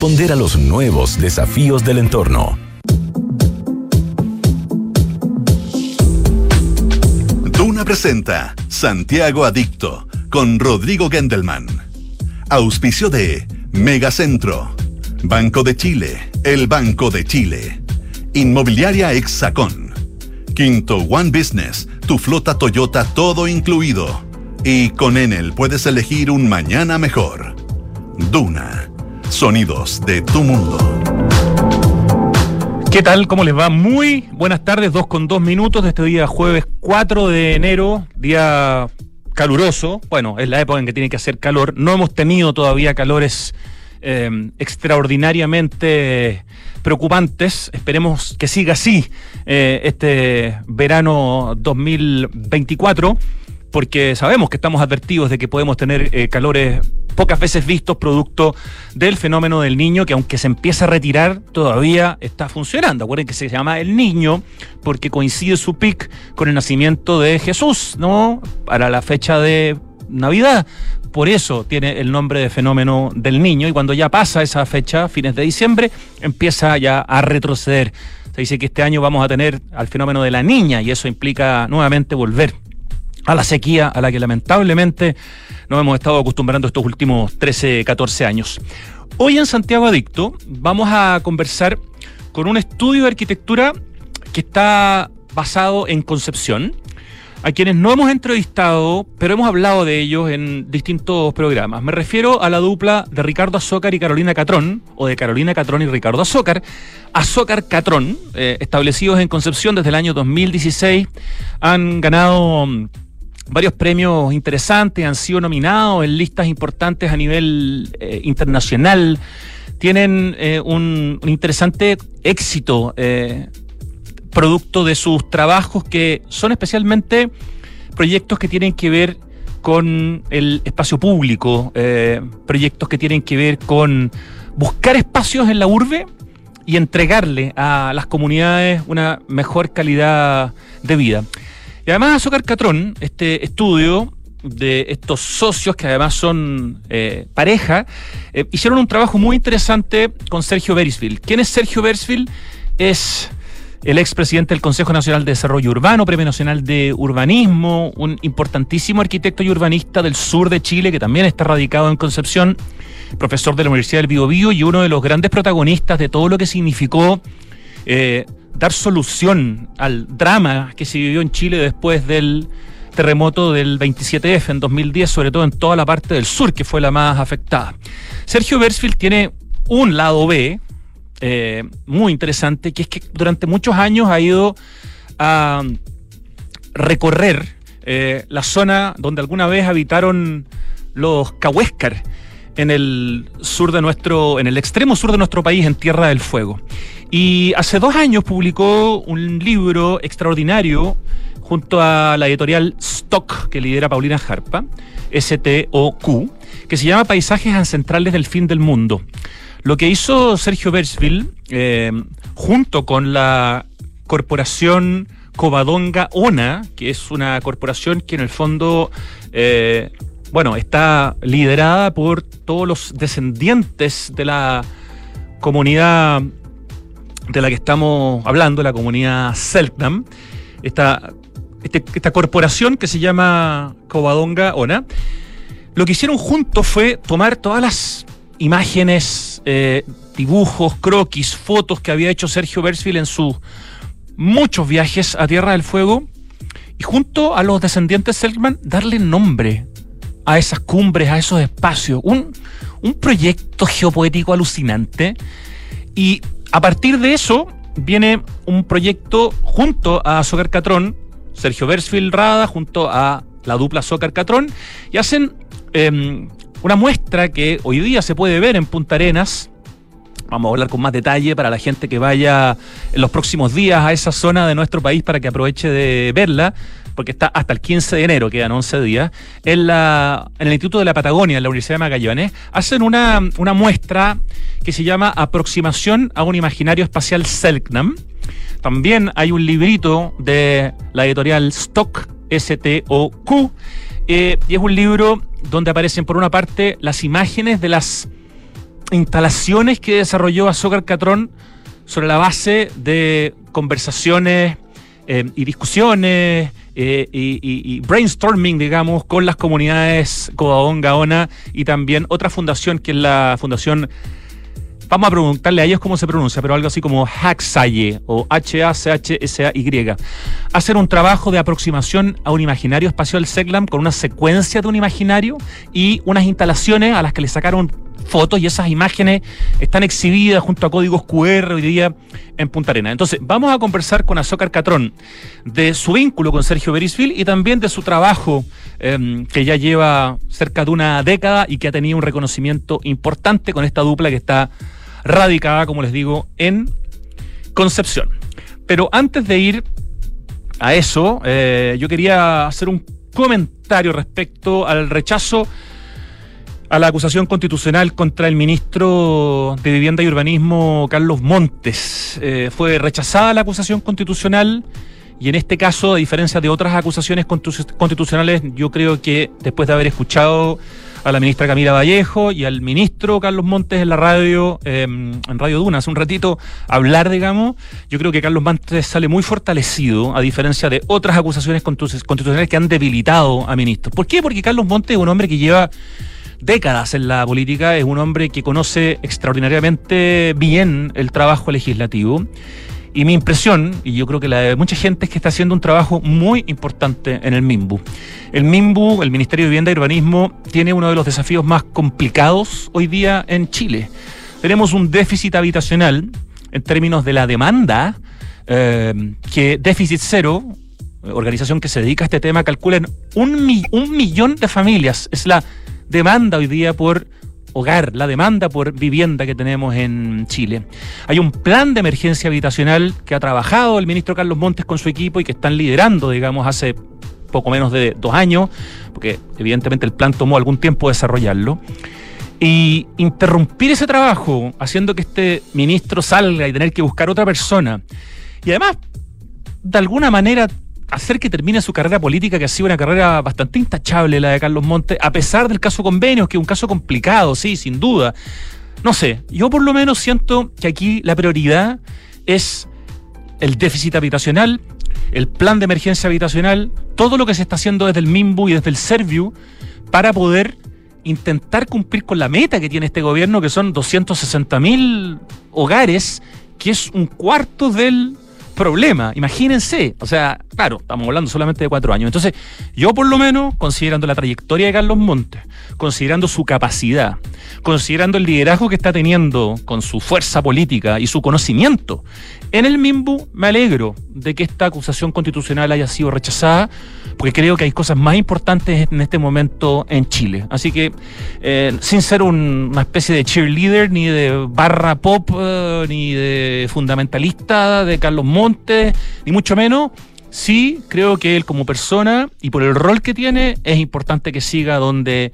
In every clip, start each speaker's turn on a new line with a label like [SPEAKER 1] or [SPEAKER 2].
[SPEAKER 1] responder a los nuevos desafíos del entorno.
[SPEAKER 2] Duna presenta Santiago Adicto con Rodrigo Gendelman. Auspicio de Megacentro, Banco de Chile, el Banco de Chile, Inmobiliaria Exacon, Quinto One Business, tu flota Toyota todo incluido. Y con Enel puedes elegir un mañana mejor. Duna Sonidos de tu mundo.
[SPEAKER 3] ¿Qué tal? ¿Cómo les va? Muy buenas tardes, dos con dos minutos de este día jueves 4 de enero, día caluroso. Bueno, es la época en que tiene que hacer calor. No hemos tenido todavía calores eh, extraordinariamente preocupantes. Esperemos que siga así eh, este verano 2024 porque sabemos que estamos advertidos de que podemos tener eh, calores pocas veces vistos producto del fenómeno del niño que aunque se empieza a retirar todavía está funcionando. Acuérdense que se llama el niño porque coincide su pic con el nacimiento de Jesús, ¿no? Para la fecha de Navidad. Por eso tiene el nombre de fenómeno del niño y cuando ya pasa esa fecha, fines de diciembre, empieza ya a retroceder. Se dice que este año vamos a tener al fenómeno de la niña y eso implica nuevamente volver a la sequía a la que lamentablemente nos hemos estado acostumbrando estos últimos 13, 14 años. Hoy en Santiago Adicto vamos a conversar con un estudio de arquitectura que está basado en Concepción, a quienes no hemos entrevistado, pero hemos hablado de ellos en distintos programas. Me refiero a la dupla de Ricardo Azócar y Carolina Catrón, o de Carolina Catrón y Ricardo Azócar. Azócar Catrón, eh, establecidos en Concepción desde el año 2016, han ganado varios premios interesantes, han sido nominados en listas importantes a nivel eh, internacional, tienen eh, un, interesante éxito eh, producto de sus trabajos que son especialmente proyectos que tienen que ver con el espacio público, proyectos que tienen que ver con buscar espacios en la urbe y entregarle a las comunidades una mejor calidad de vida. Y además Azúcar Catrón, este estudio de estos socios que además son eh, pareja, eh, hicieron un trabajo muy interesante con Sergio Berisville. ¿Quién es Sergio Berisville? Es el expresidente del Consejo Nacional de Desarrollo Urbano, Premio Nacional de Urbanismo, un importantísimo arquitecto y urbanista del sur de Chile que también está radicado en Concepción, profesor de la Universidad del Biobío y uno de los grandes protagonistas de todo lo que significó eh, dar solución al drama que se vivió en Chile después del terremoto del 27F en 2010, sobre todo en toda la parte del sur, que fue la más afectada. Sergio Bersfield tiene un lado B eh, muy interesante, que es que durante muchos años ha ido a recorrer eh, la zona donde alguna vez habitaron los Cahuéscar en el sur de nuestro, en el extremo sur de nuestro país, en Tierra del Fuego. Y hace dos años publicó un libro extraordinario junto a la editorial Stock que lidera Paulina Jarpa, S-T-O-Q, que se llama Paisajes Ancestrales del Fin del Mundo. Lo que hizo Sergio Bersville, eh, junto con la corporación Covadonga ONA, que es una corporación que en el fondo, eh, bueno, está liderada por todos los descendientes de la comunidad de la que estamos hablando, la comunidad Selknam, esta, este, corporación que se llama Covadonga ONA, lo que hicieron juntos fue tomar todas las imágenes, eh, dibujos, croquis, fotos que había hecho Sergio Bersville en sus muchos viajes a Tierra del Fuego y junto a los descendientes Selkman darle nombre a esas cumbres, a esos espacios. Un, un proyecto geopoético alucinante. Y a partir de eso viene un proyecto junto a Soccer Catrón, Sergio Bersfield Rada, junto a la dupla Soccer Catrón, y hacen em, una muestra que hoy día se puede ver en Punta Arenas. Vamos a hablar con más detalle para la gente que vaya en los próximos días a esa zona de nuestro país para que aproveche de verla porque está hasta el 15 de enero, quedan 11 días, en, el Instituto de la Patagonia, en la Universidad de Magallanes, hacen una, una muestra que se llama Aproximación a un imaginario espacial Selknam. También hay un librito de la editorial Stock, S-T-O-Q, eh, y es un libro donde aparecen por una parte las imágenes de las instalaciones que desarrolló Azúcar Catrón sobre la base de conversaciones eh, y discusiones eh, y, brainstorming, digamos, con las comunidades Codabón, Gaona y también otra fundación que es la Fundación Vamos a preguntarle a ellos cómo se pronuncia, pero algo así como Haxaye o H-A-C-H-S-A-Y. Hacer un trabajo de aproximación a un imaginario espacial SECLAM con una secuencia de un imaginario y unas instalaciones a las que le sacaron fotos y esas imágenes están exhibidas junto a códigos QR hoy día en Punta Arena. Entonces, vamos a conversar con Azócar Catrón de su vínculo con Sergio Berisville y también de su trabajo em, que ya lleva cerca de una década y que ha tenido un reconocimiento importante con esta dupla que está radicada, como les digo, en Concepción. Pero antes de ir a eso, eh, yo quería hacer un comentario respecto al rechazo a la acusación constitucional contra el ministro de Vivienda y Urbanismo, Carlos Montes. Eh, fue rechazada la acusación constitucional y en este caso, a diferencia de otras acusaciones constitucionales, yo creo que después de haber escuchado a la ministra Camila Vallejo y al ministro Carlos Montes en la radio, em, en Radio Duna, hace un ratito, hablar, digamos, yo creo que Carlos Montes sale muy fortalecido, a diferencia de otras acusaciones constitucionales que han debilitado a ministros. ¿Por qué? Porque Carlos Montes es un hombre que lleva décadas en la política, es un hombre que conoce extraordinariamente bien el trabajo legislativo. Y mi impresión, y yo creo que la de mucha gente, es que está haciendo un trabajo muy importante en el MIMBU. El MIMBU, el Ministerio de Vivienda y Urbanismo, tiene uno de los desafíos más complicados hoy día en Chile. Tenemos un déficit habitacional en términos de la demanda, eh, que déficit cero, organización que se dedica a este tema, calcula en un, un millón de familias. Es la demanda hoy día por hogar, la demanda por vivienda que tenemos en Chile. Hay un plan de emergencia habitacional que ha trabajado el ministro Carlos Montes con su equipo y que están liderando, digamos, hace poco menos de dos años, porque evidentemente el plan tomó algún tiempo desarrollarlo. Y interrumpir ese trabajo, haciendo que este ministro salga y tener que buscar otra persona, y además, de alguna manera, hacer que termine su carrera política, que ha sido una carrera bastante intachable la de Carlos Montes, a pesar del caso Convenios, que es un caso complicado, sí, sin duda. No sé, yo por lo menos siento que aquí la prioridad es el déficit habitacional, el plan de emergencia habitacional, todo lo que se está haciendo desde el MIMBU y desde el Serviu para poder intentar cumplir con la meta que tiene este gobierno, que son 260 mil hogares, que es un cuarto del problema. Imagínense, o sea, claro, estamos hablando solamente de cuatro años. Entonces, yo por lo menos, considerando la trayectoria de Carlos Montes, considerando su capacidad, considerando el liderazgo que está teniendo con su fuerza política y su conocimiento, en el MIMBU me alegro de que esta acusación constitucional haya sido rechazada, porque creo que hay cosas más importantes en este momento en Chile. Así que, eh, sin ser una especie de cheerleader, ni de barra pop, eh, ni de fundamentalista de Carlos Montes, ni mucho menos, sí creo que él como persona y por el rol que tiene, es importante que siga donde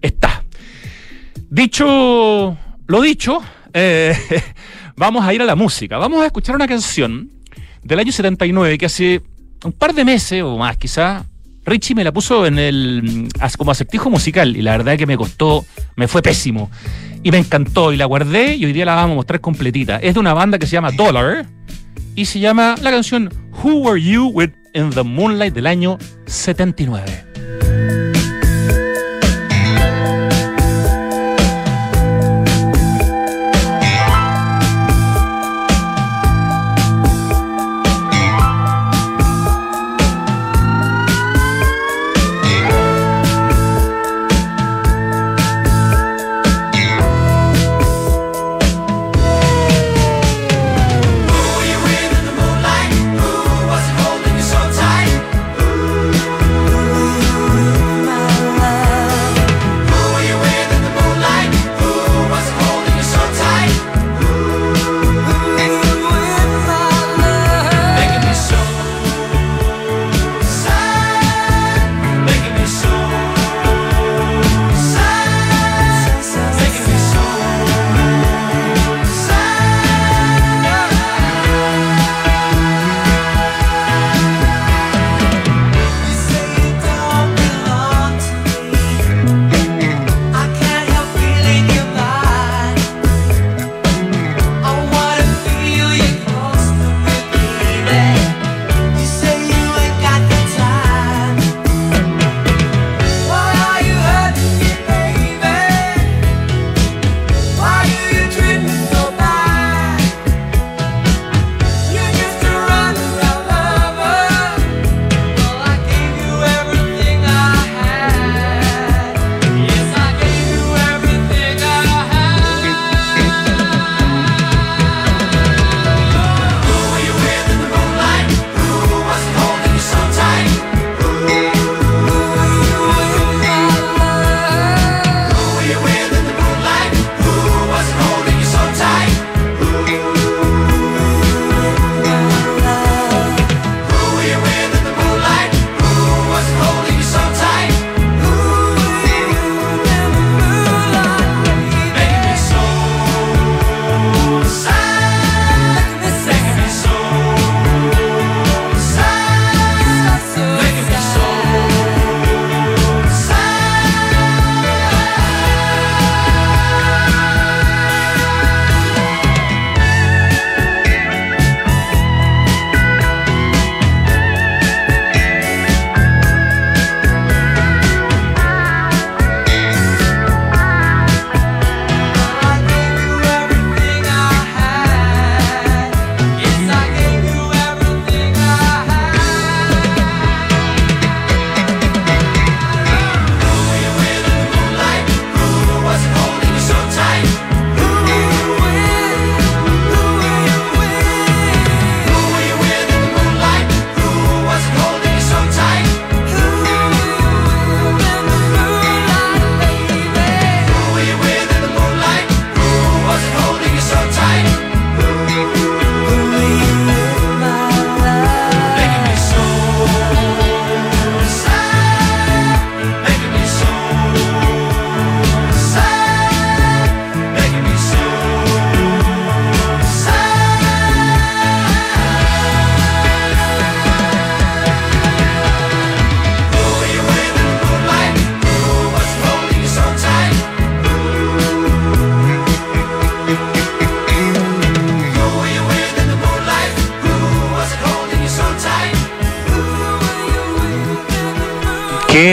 [SPEAKER 3] está. Dicho lo dicho, eh, vamos a ir a la música. Vamos a escuchar una canción del año 79 que hace un par de meses o más quizá, Richie me la puso en el como acertijo musical y la verdad que me costó, me fue pésimo. Y me encantó y la guardé y hoy día la vamos a mostrar completita. Es de una banda que se llama Dollar y se llama la canción Who Were You With in the Moonlight del año 79.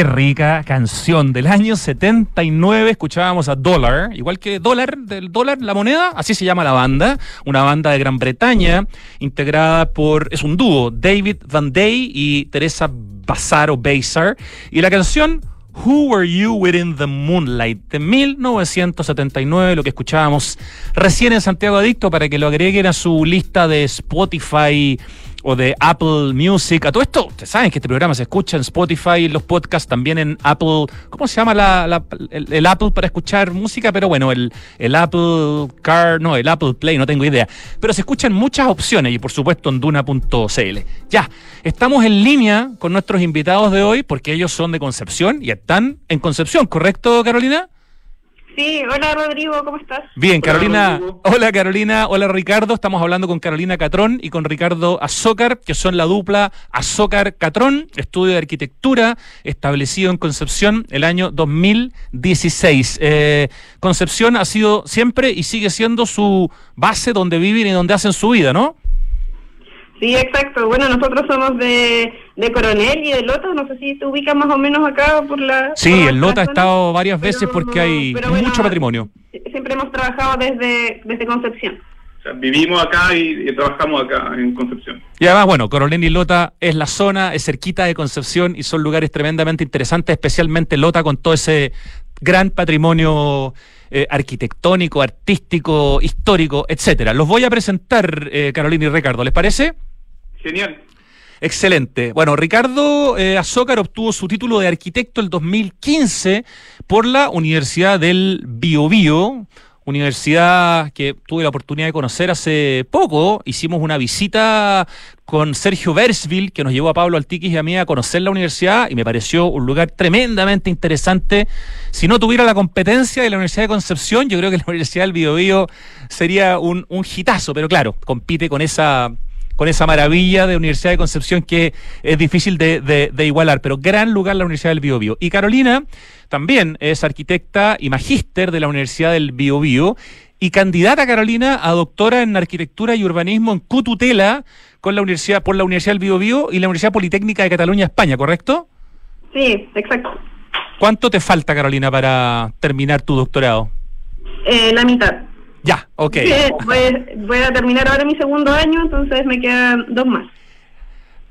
[SPEAKER 3] Rica canción del año 79. Escuchábamos a Dollar, igual que Dólar, del dólar, la moneda, así se llama la banda. Una banda de Gran Bretaña, integrada por, es un dúo, David Van Day y Teresa Bazar o. Y la canción Who Were You Within the Moonlight de 1979, lo que escuchábamos recién en Santiago Adicto para que lo agreguen a su lista de Spotify o de Apple Music. A todo esto, ustedes saben que este programa se escucha en Spotify, los podcasts también en Apple. ¿Cómo se llama la, el, Apple para escuchar música? Pero bueno, el, el Apple Car, no, el Apple Play, no tengo idea. Pero se escuchan muchas opciones y por supuesto en duna.cl. Ya, estamos en línea con nuestros invitados de hoy porque ellos son de Concepción y están en Concepción, ¿correcto, Carolina?
[SPEAKER 4] Sí, hola Rodrigo, ¿cómo estás?
[SPEAKER 3] Bien, Carolina. Hola, Carolina, hola Ricardo. Estamos hablando con Carolina Catrón y con Ricardo Azócar, que son la dupla Azócar Catrón, estudio de arquitectura establecido en Concepción el año 2016. Eh, Concepción ha sido siempre y sigue siendo su base donde viven y donde hacen su vida, ¿no?
[SPEAKER 4] Sí, exacto. Bueno, nosotros somos de, de Coronel y de Lota. No sé si te ubicas más o menos acá por la.
[SPEAKER 3] Sí, en Lota he estado varias veces porque hay mucho patrimonio.
[SPEAKER 4] Siempre hemos trabajado desde, desde Concepción.
[SPEAKER 5] O sea, vivimos acá y, trabajamos acá en Concepción.
[SPEAKER 3] Y además, bueno, Coronel y Lota es la zona, es cerquita de Concepción y son lugares tremendamente interesantes, especialmente Lota con todo ese gran patrimonio eh, arquitectónico, artístico, histórico, etcétera. Los voy a presentar, eh, Carolina y Ricardo, ¿les parece?
[SPEAKER 5] Genial.
[SPEAKER 3] Excelente. Bueno, Ricardo eh, Azócar obtuvo su título de arquitecto el 2015 por la Universidad del Biobío, universidad que tuve la oportunidad de conocer hace poco. Hicimos una visita con Sergio Versville, que nos llevó a Pablo Altiquis y a mí a conocer la universidad y me pareció un lugar tremendamente interesante. Si no tuviera la competencia de la Universidad de Concepción, yo creo que la Universidad del Biobío sería un, un hitazo, pero claro, compite con esa con esa maravilla de Universidad de Concepción que es difícil de, igualar, pero gran lugar la Universidad del Biobío. Y Carolina también es arquitecta y magíster de la Universidad del Biobío y candidata Carolina a doctora en arquitectura y urbanismo en Cututela con la Universidad por la Universidad del Biobío y la Universidad Politécnica de Cataluña, España, ¿correcto?
[SPEAKER 4] Sí, exacto.
[SPEAKER 3] ¿Cuánto te falta, Carolina, para terminar tu doctorado?
[SPEAKER 4] Eh, la mitad.
[SPEAKER 3] Ya, ok.
[SPEAKER 4] voy, a terminar ahora mi segundo año, entonces me quedan dos más.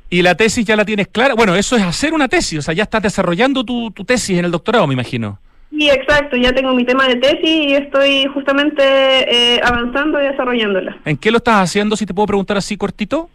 [SPEAKER 3] ¿Y la tesis ya la tienes clara? Bueno, eso es hacer una tesis, o sea, ya estás desarrollando tu, tesis en el doctorado, me imagino.
[SPEAKER 4] Sí, exacto, ya tengo mi tema de tesis y estoy justamente eh, avanzando y desarrollándola.
[SPEAKER 3] ¿En qué lo estás haciendo, si te puedo preguntar así cortito?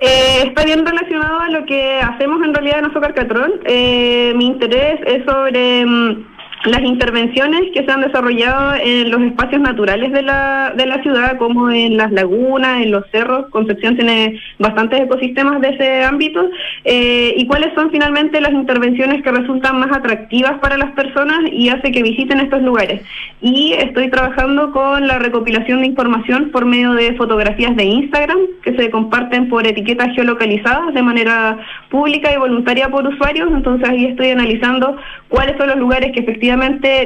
[SPEAKER 4] Eh, está bien relacionado a lo que hacemos en realidad en Azúcar Catrón. Eh, mi interés es sobre... Mm, las intervenciones que se han desarrollado en los espacios naturales de la, de la ciudad, como en las lagunas, en los cerros, Concepción tiene bastantes ecosistemas de ese ámbito, eh, y cuáles son finalmente las intervenciones que resultan más atractivas para las personas y hace que visiten estos lugares. Y estoy trabajando con la recopilación de información por medio de fotografías de Instagram que se comparten por etiquetas geolocalizadas de manera pública y voluntaria por usuarios, entonces ahí estoy analizando cuáles son los lugares que efectivamente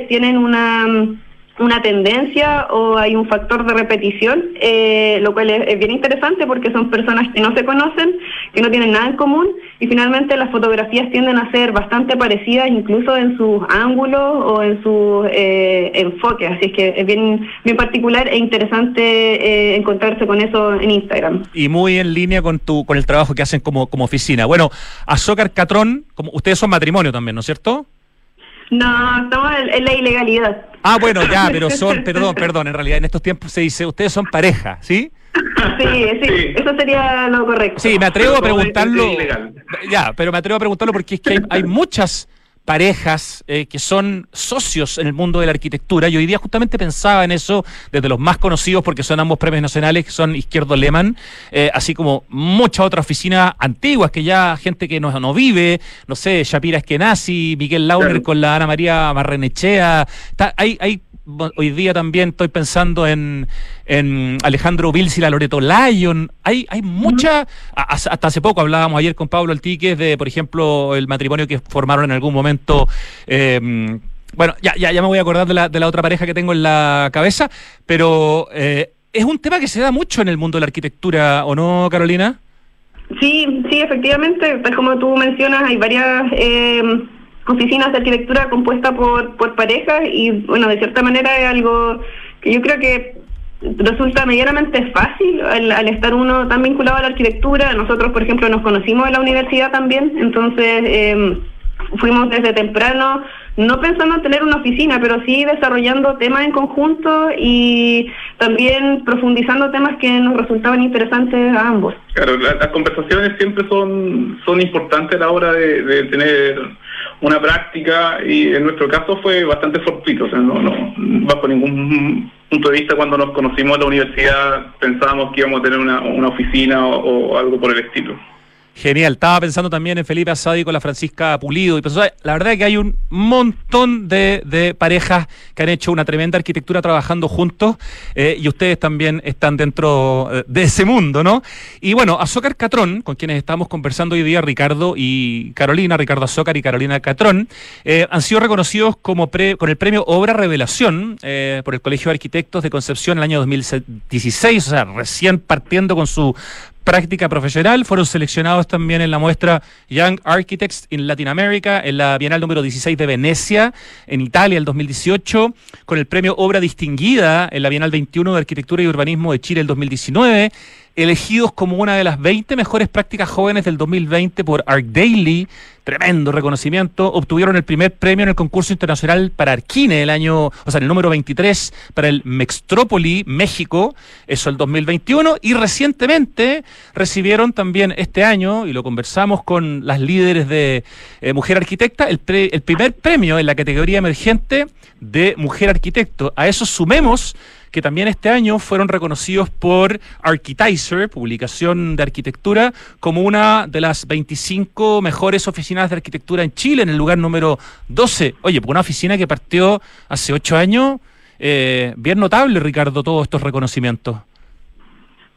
[SPEAKER 4] tienen una, una tendencia o hay un factor de repetición, eh, lo cual es, bien interesante porque son personas que no se conocen, que no tienen nada en común y finalmente las fotografías tienden a ser bastante parecidas incluso en sus ángulos o en sus eh, enfoques, así es que es bien, bien particular e interesante eh, encontrarse con eso en Instagram.
[SPEAKER 3] Y muy en línea con tu con el trabajo que hacen como, como oficina. Bueno, Azócar Catrón, como ustedes son matrimonio también, ¿no es cierto?
[SPEAKER 4] No, estamos en, la ilegalidad.
[SPEAKER 3] Ah, bueno, ya, pero son, perdón, perdón, en realidad en estos tiempos se dice, ustedes son pareja,
[SPEAKER 4] ¿sí? Sí, sí, eso sería lo correcto.
[SPEAKER 3] Sí, me atrevo a preguntarlo. Ya, pero me atrevo a preguntarlo porque es que hay muchas parejas eh, que son socios en el mundo de la arquitectura. Y hoy día justamente pensaba en eso desde los más conocidos, porque son ambos premios nacionales, que son Izquierdo Lehmann, eh, así como muchas otras oficinas antiguas que ya gente que no, no vive, no sé, Shapira Eskenazi, Miguel Launer con la Ana María Marrenechea. hay, hay hoy día también estoy pensando en, en Alejandro Vils y la Loreto Lyon. Hay, hay mucha, hasta hace poco hablábamos ayer con Pablo Altiques de, por ejemplo, el matrimonio que formaron en algún momento. Eh, bueno, ya, ya, ya me voy a acordar de la, de la otra pareja que tengo en la cabeza, pero eh, es un tema que se da mucho en el mundo de la arquitectura, ¿o no, Carolina?
[SPEAKER 4] Sí, sí, efectivamente, tal como tú mencionas, hay varias eh, oficinas de arquitectura compuesta por, por parejas y bueno, de cierta manera es algo que yo creo que resulta medianamente fácil al, estar uno tan vinculado a la arquitectura. Nosotros, por ejemplo, nos conocimos en la universidad también, entonces eh, fuimos desde temprano, no pensando en tener una oficina, pero sí desarrollando temas en conjunto y también profundizando temas que nos resultaban interesantes a ambos.
[SPEAKER 5] Claro, las conversaciones siempre son, son importantes a la hora de, tener una práctica y en nuestro caso fue bastante fortuito, o sea, no, no bajo ningún punto de vista cuando nos conocimos en la universidad pensábamos que íbamos a tener una, una oficina o algo por el estilo.
[SPEAKER 3] Genial. Estaba pensando también en Felipe Asadi con la Francisca Pulido. Y la verdad es que hay un montón de, parejas que han hecho una tremenda arquitectura trabajando juntos eh, y ustedes también están dentro eh, de ese mundo, ¿no? Y bueno, Azócar Catrón, con quienes estamos conversando hoy día, Ricardo y Carolina, Ricardo Azócar y Carolina Catrón, eh, han sido reconocidos como con el premio Obra Revelación por el Colegio de Arquitectos de Concepción en el año 2016, o sea, recién partiendo con su práctica profesional. Fueron seleccionados también en la muestra Young Architects in Latin America, en la Bienal número 16 de Venecia, en Italia, el 2018, con el premio Obra Distinguida en la Bienal 21 de Arquitectura y Urbanismo de Chile, el 2019 elegidos como una de las 20 mejores prácticas jóvenes del 2020 por Arc Daily, tremendo reconocimiento, obtuvieron el primer premio en el concurso internacional para Arquine el año, o sea, el número 23 para el Mextrópoli, México, eso el 2021, y recientemente recibieron también este año, y lo conversamos con las líderes de eh, Mujer Arquitecta, el, el primer premio en la categoría emergente de Mujer Arquitecto. A eso sumemos que también este año fueron reconocidos por Architizer, publicación de arquitectura, como una de las 25 mejores oficinas de arquitectura en Chile, en el lugar número 12. Oye, pues una oficina que partió hace ocho años, eh, bien notable, Ricardo, todos estos reconocimientos.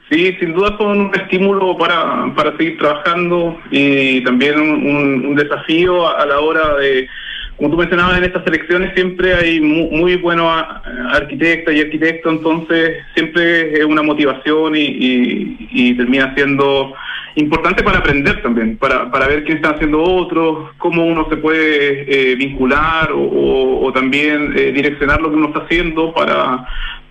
[SPEAKER 5] Sí, sin duda son un estímulo para, para seguir trabajando y también un desafío a la hora de como tú mencionabas, en estas elecciones siempre hay muy, buenos arquitectas y arquitectos, entonces siempre es una motivación y, termina siendo importante para aprender también, para, para ver qué están haciendo otros, cómo uno se puede eh, vincular o, también eh, direccionar lo que uno está haciendo para,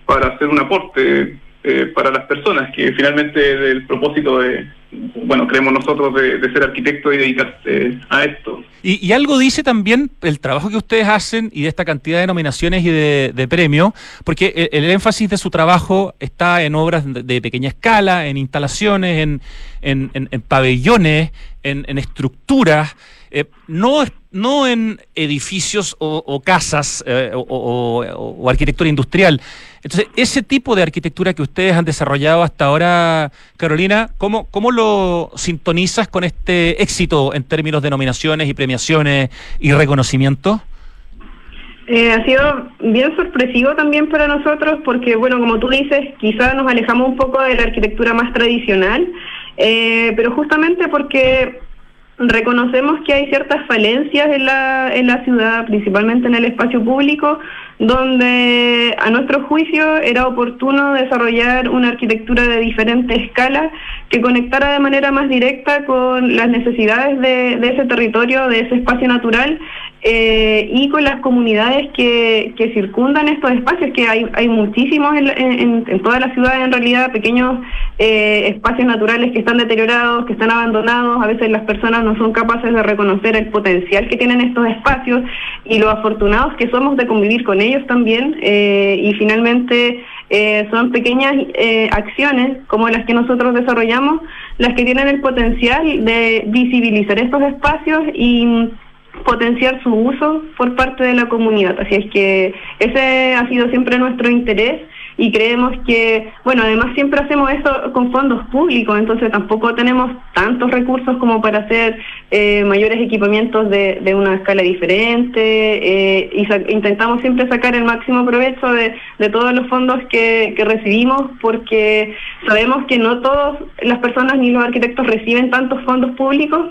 [SPEAKER 5] para hacer un aporte eh, para las personas, que finalmente el propósito de, bueno, creemos nosotros de, ser arquitectos y dedicarse a esto.
[SPEAKER 3] Y, algo dice también el trabajo que ustedes hacen y de esta cantidad de nominaciones y de, premios, porque el, énfasis de su trabajo está en obras de, pequeña escala, en instalaciones, en, en, pabellones, en, estructuras, eh, no, no en edificios o, casas eh, o arquitectura industrial. Entonces, ese tipo de arquitectura que ustedes han desarrollado hasta ahora, Carolina, ¿cómo, cómo lo sintonizas con este éxito en términos de nominaciones y premiaciones y reconocimientos?
[SPEAKER 4] Eh, ha sido bien sorpresivo también para nosotros porque, bueno, como tú dices, quizás nos alejamos un poco de la arquitectura más tradicional, eh, pero justamente porque reconocemos que hay ciertas falencias en la, en la ciudad, principalmente en el espacio público, donde a nuestro juicio era oportuno desarrollar una arquitectura de diferente escala que conectara de manera más directa con las necesidades de, de ese territorio, de ese espacio natural eh, y con las comunidades que, que, circundan estos espacios, que hay, hay muchísimos en, en, todas las ciudades en realidad, pequeños eh, espacios naturales que están deteriorados, que están abandonados, a veces las personas no son capaces de reconocer el potencial que tienen estos espacios y lo afortunados que somos de convivir con ellos también eh, y finalmente son pequeñas acciones como las que nosotros desarrollamos las que tienen el potencial de visibilizar estos espacios y potenciar su uso por parte de la comunidad. Así es que ese ha sido siempre nuestro interés y creemos que, bueno, además siempre hacemos eso con fondos públicos, entonces tampoco tenemos tantos recursos como para hacer eh, mayores equipamientos de, de, una escala diferente eh, y intentamos siempre sacar el máximo provecho de, de todos los fondos que, que recibimos porque sabemos que no todas las personas ni los arquitectos reciben tantos fondos públicos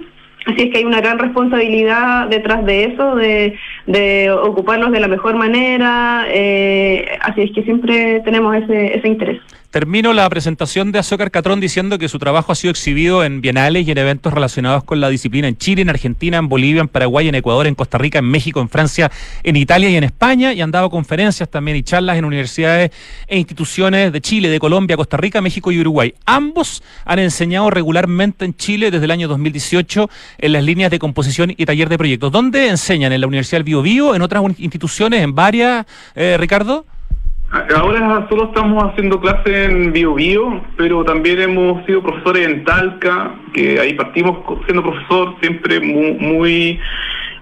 [SPEAKER 4] Así es que hay una gran responsabilidad detrás de eso, de, de ocuparlos de la mejor manera, eh, así es que siempre tenemos ese interés.
[SPEAKER 3] Termino la presentación de Azócar Catrón diciendo que su trabajo ha sido exhibido en bienales y en eventos relacionados con la disciplina en Chile, en Argentina, en Bolivia, en Paraguay, en Ecuador, en Costa Rica, en México, en Francia, en Italia y en España, y han dado conferencias también y charlas en universidades e instituciones de Chile, de Colombia, Costa Rica, México y Uruguay. Ambos han enseñado regularmente en Chile desde el año 2018 en las líneas de composición y taller de proyectos. ¿Dónde enseñan? ¿En la Universidad del Bio, Bio ¿En otras instituciones? ¿En varias, eh, Ricardo?
[SPEAKER 5] Ahora solo estamos haciendo clases en Bio Bio, pero también hemos sido profesores en Talca, que ahí partimos siendo profesor, siempre muy, muy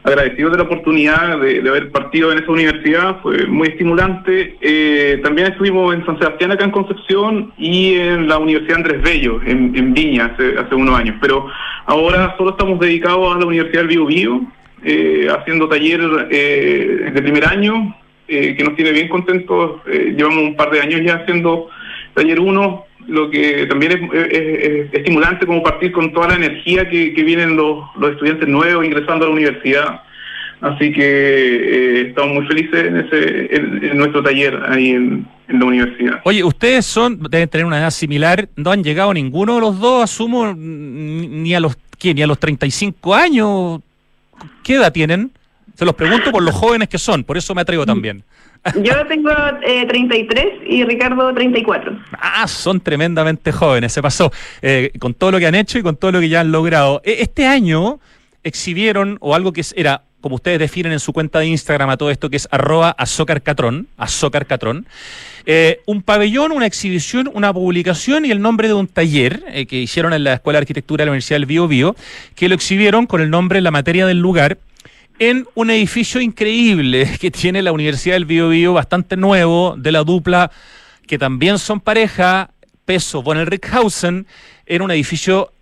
[SPEAKER 5] agradecido de la oportunidad de, haber partido en esa universidad, fue muy estimulante. Eh, también estuvimos en San Sebastián, acá en Concepción, y en la Universidad Andrés Bello, en, Viña, hace, hace, unos años. Pero ahora solo estamos dedicados a la Universidad del Bio Bio, eh, haciendo taller eh, de primer año, eh, que nos tiene bien contentos. Eh, llevamos un par de años ya haciendo taller 1, lo que también es, estimulante como partir con toda la energía que, vienen los, estudiantes nuevos ingresando a la universidad. Así que eh, estamos muy felices en, ese, en, nuestro taller ahí en, la universidad.
[SPEAKER 3] Oye, ustedes son, deben tener una edad similar, no han llegado ninguno de los dos, asumo, ni a los, ¿qué? Ni a los 35 años. ¿Qué edad tienen? Se los pregunto por los jóvenes que son, por eso me atrevo también.
[SPEAKER 4] Yo tengo eh, 33 y Ricardo 34.
[SPEAKER 3] Ah, son tremendamente jóvenes, se pasó. Eh, con todo lo que han hecho y con todo lo que ya han logrado. E, este año exhibieron, o algo que era, como ustedes definen en su cuenta de Instagram a todo esto, que es arroba azocarcatrón, azocarcatrón, eh, un pabellón, una exhibición, una publicación y el nombre de un taller eh, que hicieron en la Escuela de Arquitectura de la Universidad del Bio Bio, que lo exhibieron con el nombre, la materia del lugar, en un edificio increíble que tiene la Universidad del Bio, bastante nuevo, de la dupla, que también son pareja, Peso von Rickhausen, en un edificio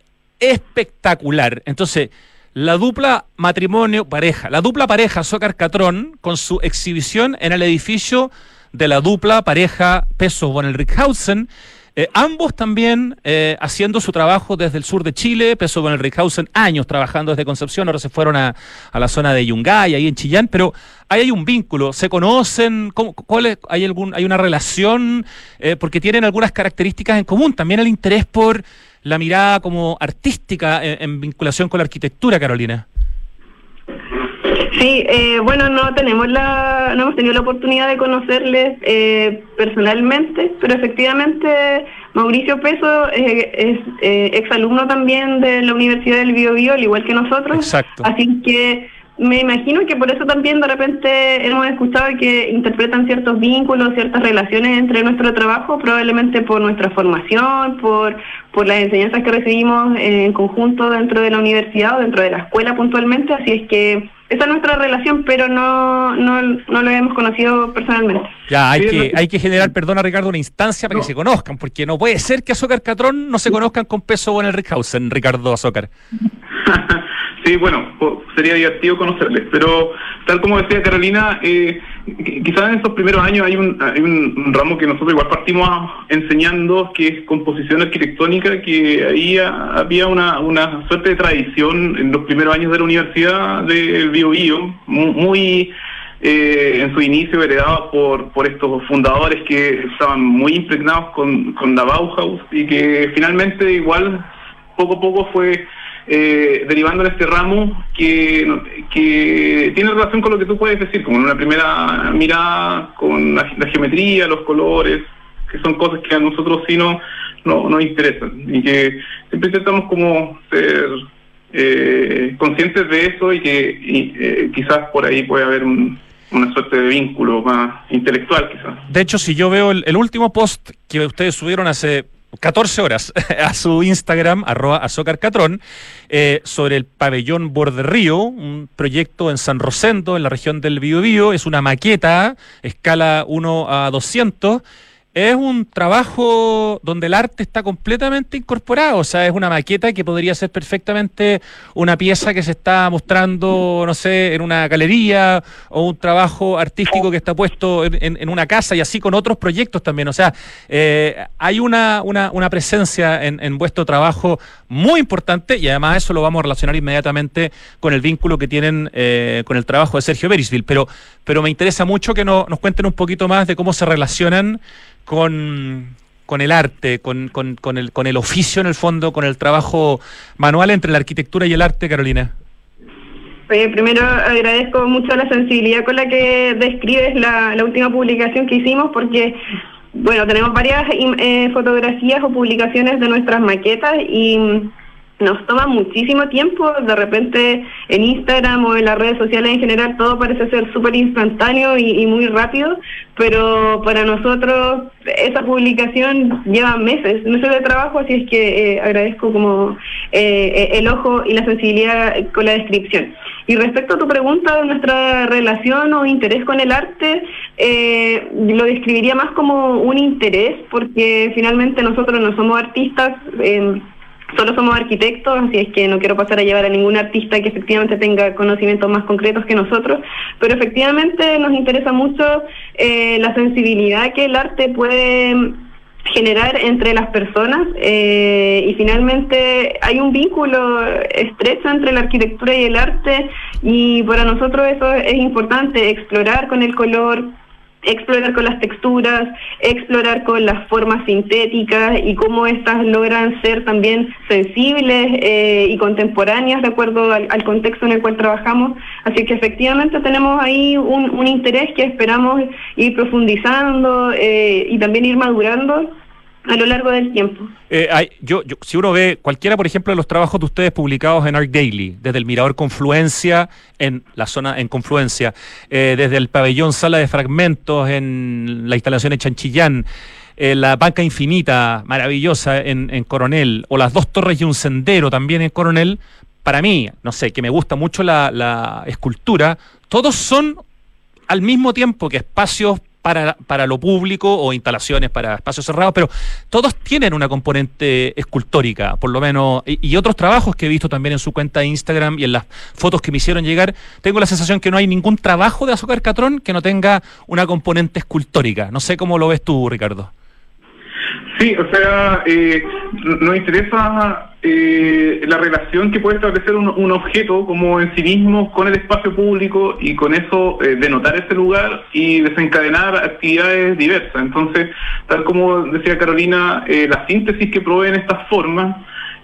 [SPEAKER 3] espectacular. Entonces, la dupla matrimonio pareja, la dupla pareja Zócar Catrón, con su exhibición en el edificio de la dupla pareja Peso von Rickhausen, eh, ambos también eh, haciendo su trabajo desde el sur de Chile, Peso con el Rickhausen, años trabajando desde Concepción, ahora se fueron a, la zona de Yungay, ahí en Chillán, pero ahí hay un vínculo, ¿se conocen? cuál ¿Hay, algún, ¿Hay una relación? Eh, porque tienen algunas características en común, también el interés por la mirada como artística en vinculación con la arquitectura, Carolina.
[SPEAKER 4] Sí, eh, bueno, no tenemos la, no hemos tenido la oportunidad de conocerles eh, personalmente, pero efectivamente Mauricio Peso es eh, exalumno también de la Universidad del Bio, al igual que nosotros.
[SPEAKER 3] Exacto.
[SPEAKER 4] Así que me imagino que por eso también de repente hemos escuchado que interpretan ciertos vínculos, ciertas relaciones entre nuestro trabajo, probablemente por nuestra formación, por, por las enseñanzas que recibimos en conjunto dentro de la universidad o dentro de la escuela puntualmente. Así es que esa es nuestra relación, pero no, no, no lo hemos conocido personalmente.
[SPEAKER 3] Ya, hay que, hay que generar, perdona Ricardo, una instancia para que se conozcan, porque no puede ser que Azócar Catrón no se conozcan con peso en el Rickhausen, Ricardo Azócar.
[SPEAKER 5] Sí, bueno, sería divertido conocerles, pero tal como decía Carolina, eh, quizás en esos primeros años hay un, hay un ramo que nosotros igual partimos enseñando, que es composición arquitectónica, que ahí había una, una suerte de tradición en los primeros años de la universidad del Bio, Bio muy... Eh, en su inicio heredado por, por estos fundadores que estaban muy impregnados con, con la Bauhaus y que finalmente igual poco a poco fue eh, derivando en este ramo que, que tiene relación con lo que tú puedes decir, como en una primera mirada, con la, geometría, los colores, que son cosas que a nosotros sí no, no nos interesan y que siempre intentamos como ser eh, conscientes de eso y que eh, quizás por ahí puede haber una suerte de vínculo más intelectual quizás.
[SPEAKER 3] De hecho, si yo veo el, el último post que ustedes subieron hace 14 horas a su Instagram, arroba azócarcatrón, eh, sobre el pabellón Borde Río, un proyecto en San Rosendo, en la región del Biobío. Es una maqueta, escala 1 a 200, es un trabajo donde el arte está completamente incorporado, o sea, es una maqueta que podría ser perfectamente una pieza que se está mostrando, no sé, en una galería o un trabajo artístico que está puesto en, una casa y así con otros proyectos también, o sea, eh, hay una, una, presencia en, en, vuestro trabajo muy importante y además eso lo vamos a relacionar inmediatamente con el vínculo que tienen eh, con el trabajo de Sergio Berisville, pero, pero me interesa mucho que nos cuenten un poquito más de cómo se relacionan con, con el arte, con, con, con, el, con el oficio en el fondo, con el trabajo manual entre la arquitectura y el arte, Carolina?
[SPEAKER 4] primero agradezco mucho la sensibilidad con la que describes la, la última publicación que hicimos porque, bueno, tenemos varias eh, fotografías o publicaciones de nuestras maquetas y nos toma muchísimo tiempo, de repente en Instagram o en las redes sociales en general todo parece ser súper instantáneo y, muy rápido, pero para nosotros esa publicación lleva meses, meses de trabajo, así es que eh, agradezco como eh, eh, el ojo y la sensibilidad con la descripción. Y respecto a tu pregunta de nuestra relación o interés con el arte, lo describiría más como un interés, porque finalmente nosotros no somos artistas. Solo somos arquitectos, así es que no quiero pasar a llevar a ningún artista que efectivamente tenga conocimientos más concretos que nosotros, pero efectivamente nos interesa mucho eh, la sensibilidad que el arte puede generar entre las personas eh, y finalmente hay un vínculo estrecho entre la arquitectura y el arte y para nosotros eso es importante, explorar con el color, explorar con las texturas, explorar con las formas sintéticas y cómo éstas logran ser también sensibles eh, y contemporáneas de acuerdo al, contexto en el cual trabajamos. Así que efectivamente tenemos ahí un, interés que esperamos ir profundizando eh, y también ir madurando a lo largo del tiempo.
[SPEAKER 3] Eh, yo, si uno ve cualquiera, por ejemplo, de los trabajos de ustedes publicados en Art Daily, desde el Mirador Confluencia, en la zona en Confluencia, eh, desde el pabellón Sala de Fragmentos, en la instalación en Chanchillán, eh, la Banca Infinita, maravillosa, en, en, Coronel, o las dos torres y un sendero también en Coronel, para mí, no sé, que me gusta mucho la, la escultura, todos son al mismo tiempo que espacios para, para lo público o instalaciones para espacios cerrados, pero todos tienen una componente escultórica, por lo menos, y, otros trabajos que he visto también en su cuenta de Instagram y en las fotos que me hicieron llegar, tengo la sensación que no hay ningún trabajo de Azúcar Catrón que no tenga una componente escultórica. No sé cómo lo ves tú, Ricardo.
[SPEAKER 5] Sí, o sea, eh, nos interesa eh, la relación que puede establecer un, objeto como en sí mismo con el espacio público y con eso eh, denotar ese lugar y desencadenar actividades diversas. Entonces, tal como decía Carolina, eh, la síntesis que proveen estas formas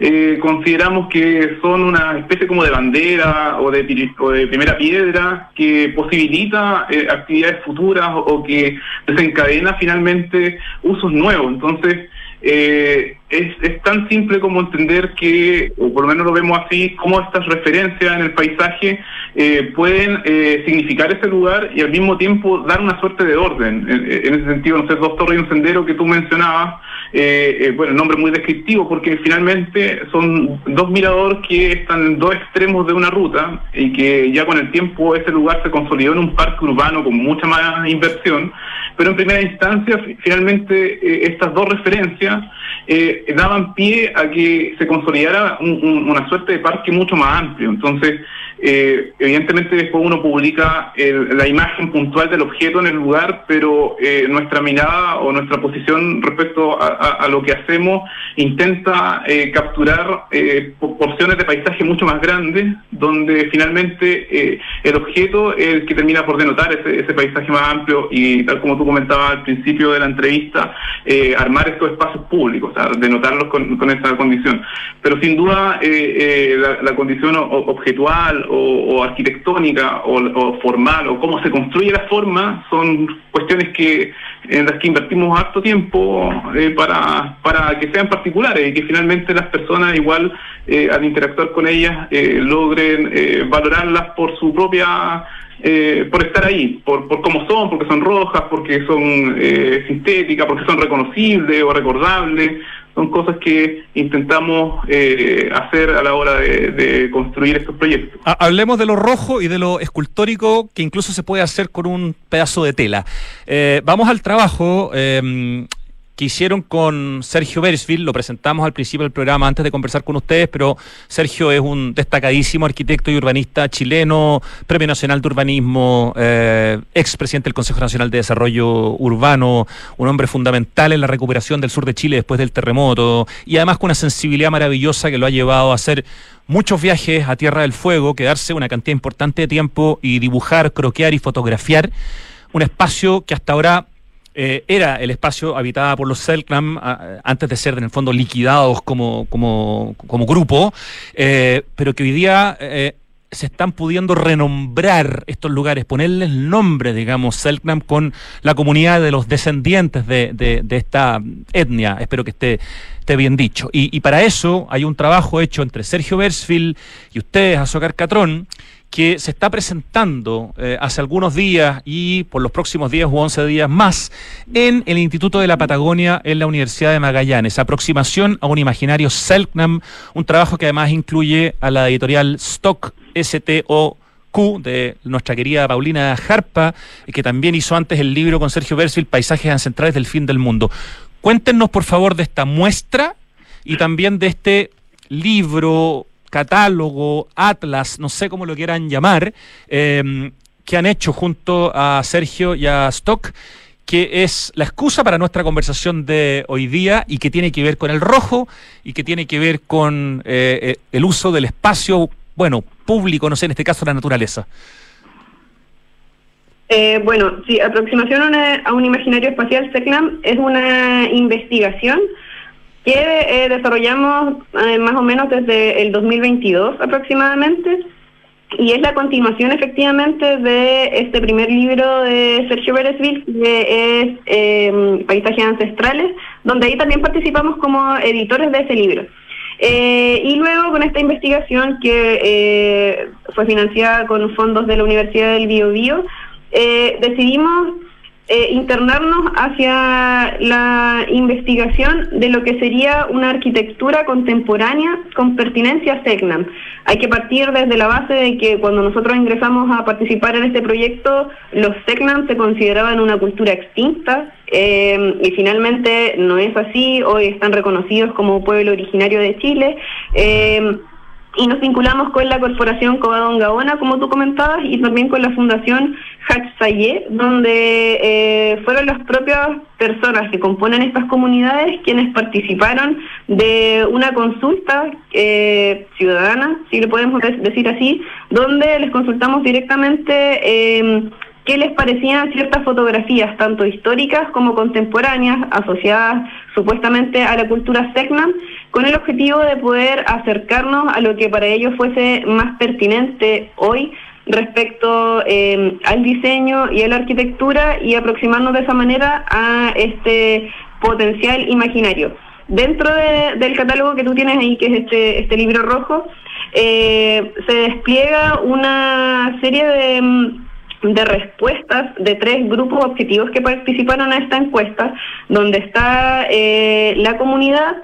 [SPEAKER 5] eh, consideramos que son una especie como de bandera o de, de primera piedra que posibilita eh, actividades futuras o, que desencadena finalmente usos nuevos. Entonces, eh, es, es, tan simple como entender que, o por lo menos lo vemos así, cómo estas referencias en el paisaje eh, pueden eh, significar ese lugar y al mismo tiempo dar una suerte de orden. En, ese sentido, no sé, dos torres y un sendero que tú mencionabas, eh, bueno, el nombre muy descriptivo porque finalmente son dos miradores que están en dos extremos de una ruta y que ya con el tiempo ese lugar se consolidó en un parque urbano con mucha más inversión, pero en primera instancia, finalmente estas dos referencias daban pie a que se consolidara una suerte de parque mucho más amplio. Entonces, eh, evidentemente después uno publica la imagen puntual del objeto en el lugar, pero eh, nuestra mirada o nuestra posición respecto a, lo que hacemos intenta eh, capturar eh, porciones de paisaje mucho más grandes, donde finalmente el objeto es el que termina por denotar ese, paisaje más amplio y tal como tú comentabas al principio de la entrevista, armar estos espacios públicos, denotarlos con, con esa condición. Pero sin duda la, la condición objetual o, arquitectónica o, formal o cómo se construye la forma son cuestiones que en las que invertimos harto tiempo eh, para, para que sean particulares y que finalmente las personas igual eh, al interactuar con ellas eh, logren valorarlas por su propia por estar ahí, por, por cómo son, porque son rojas, porque son sintéticas, porque son reconocibles o recordables, son cosas que intentamos eh, hacer a la hora de, construir estos proyectos.
[SPEAKER 3] Hablemos de lo rojo y de lo escultórico que incluso se puede hacer con un pedazo de tela. Eh, vamos al trabajo. Em, que hicieron con Sergio Beresfield, lo presentamos al principio del programa antes de conversar con ustedes, pero Sergio es un destacadísimo arquitecto y urbanista chileno, Premio Nacional de Urbanismo, eh, ex presidente del Consejo Nacional de Desarrollo Urbano, un hombre fundamental en la recuperación del sur de Chile después del terremoto, y además con una sensibilidad maravillosa que lo ha llevado a hacer muchos viajes a Tierra del Fuego, quedarse una cantidad importante de tiempo y dibujar, croquear y fotografiar un espacio que hasta ahora eh, era el espacio habitado por los Selknam antes de ser en el fondo liquidados como, como, grupo, eh, pero que hoy día eh, se están pudiendo renombrar estos lugares, ponerles nombre, digamos, Selknam con la comunidad de los descendientes de, de, esta etnia, espero que esté, esté bien dicho. Y, y, para eso hay un trabajo hecho entre Sergio Bersfield y ustedes, Azócar Catrón, que se está presentando eh, hace algunos días y por los próximos 10 u 11 días más en el Instituto de la Patagonia en la Universidad de Magallanes. Aproximación a un imaginario Selknam, un trabajo que además incluye a la editorial Stock STOQ de nuestra querida Paulina Jarpa, que también hizo antes el libro con Sergio Bersil, Paisajes Ancestrales del Fin del Mundo. Cuéntenos, por favor, de esta muestra y también de este libro catálogo, atlas, no sé cómo lo quieran llamar, em, que han hecho junto a Sergio y a Stock, que es la excusa para nuestra conversación de hoy día y que tiene que ver con el rojo y que tiene que ver con eh, eh, el uso del espacio, bueno, público, no sé, en este caso la naturaleza.
[SPEAKER 4] Eh, bueno, sí, aproximación a, un imaginario espacial, SECNAM, es una investigación que eh, desarrollamos eh, más o menos desde el 2022 aproximadamente y es la continuación efectivamente de este primer libro de Sergio Beresville que es eh, Paisajes Ancestrales, donde ahí también participamos como editores de ese libro. Eh, y luego con esta investigación que fue financiada con fondos de la Universidad del Bio Bio, decidimos eh, internarnos hacia la investigación de lo que sería una arquitectura contemporánea con pertinencia a SECNAM. Hay que partir desde la base de que cuando nosotros ingresamos a participar en este proyecto, los SECNAM se consideraban una cultura extinta eh, y finalmente no es así, hoy están reconocidos como pueblo originario de Chile. Eh, y nos vinculamos con la corporación Covadonga Gaona, como tú comentabas, y también con la fundación Hachaye, donde eh, fueron las propias personas que componen estas comunidades quienes participaron de una consulta eh, ciudadana, si le podemos decir así, donde les consultamos directamente eh, qué les parecían ciertas fotografías, tanto históricas como contemporáneas, asociadas supuestamente a la cultura Secnam, con el objetivo de poder acercarnos a lo que para ellos fuese más pertinente hoy respecto eh, al diseño y a la arquitectura y aproximarnos de esa manera a este potencial imaginario. Dentro del catálogo que tú tienes ahí, que es este, este libro rojo, eh, se despliega una serie de mm, de respuestas de tres grupos objetivos que participaron a esta encuesta, donde está eh, la comunidad,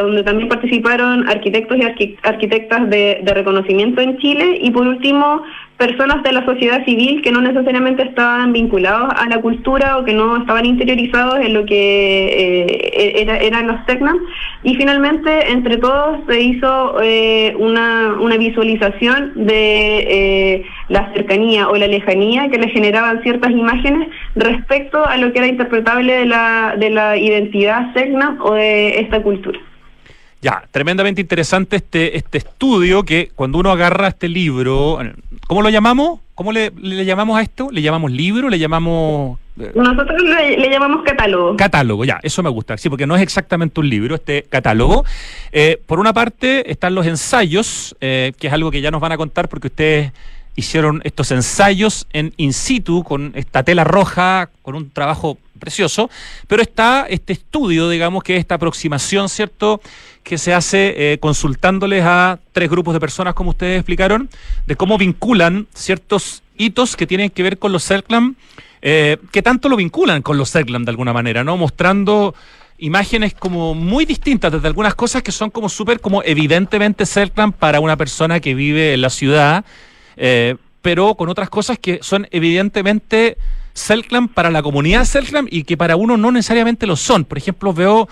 [SPEAKER 4] donde también participaron arquitectos y arquitectas de, reconocimiento en Chile y por último personas de la sociedad civil que no necesariamente estaban vinculados a la cultura o que no estaban interiorizados en lo que eh, era, eran los TECNAM. Y finalmente, entre todos, se hizo eh, una, una, visualización de eh, la cercanía o la lejanía que le generaban ciertas imágenes respecto a lo que era interpretable de la, de la identidad TECNAM o de esta cultura.
[SPEAKER 3] Ya, tremendamente interesante este, este estudio que cuando uno agarra este libro, ¿cómo lo llamamos? ¿Cómo le, llamamos a esto? ¿Le llamamos libro? ¿Le llamamos...?
[SPEAKER 4] Eh? Nosotros le, llamamos catálogo.
[SPEAKER 3] Catálogo, ya, eso me gusta, sí, porque no es exactamente un libro, este catálogo. Eh, por una parte están los ensayos, eh, que es algo que ya nos van a contar porque ustedes hicieron estos ensayos en in situ con esta tela roja, con un trabajo precioso, pero está este estudio, digamos, que es esta aproximación, ¿cierto?, que se hace eh, consultándoles a tres grupos de personas, como ustedes explicaron, de cómo vinculan ciertos hitos que tienen que ver con los CERCLAM, eh, que tanto lo vinculan con los CERCLAM de alguna manera, ¿no? Mostrando imágenes como muy distintas, desde algunas cosas que son como súper, como evidentemente CERCLAM para una persona que vive en la ciudad, eh, pero con otras cosas que son evidentemente Selknam para la comunidad Selknam y que para uno no necesariamente lo son. Por ejemplo, veo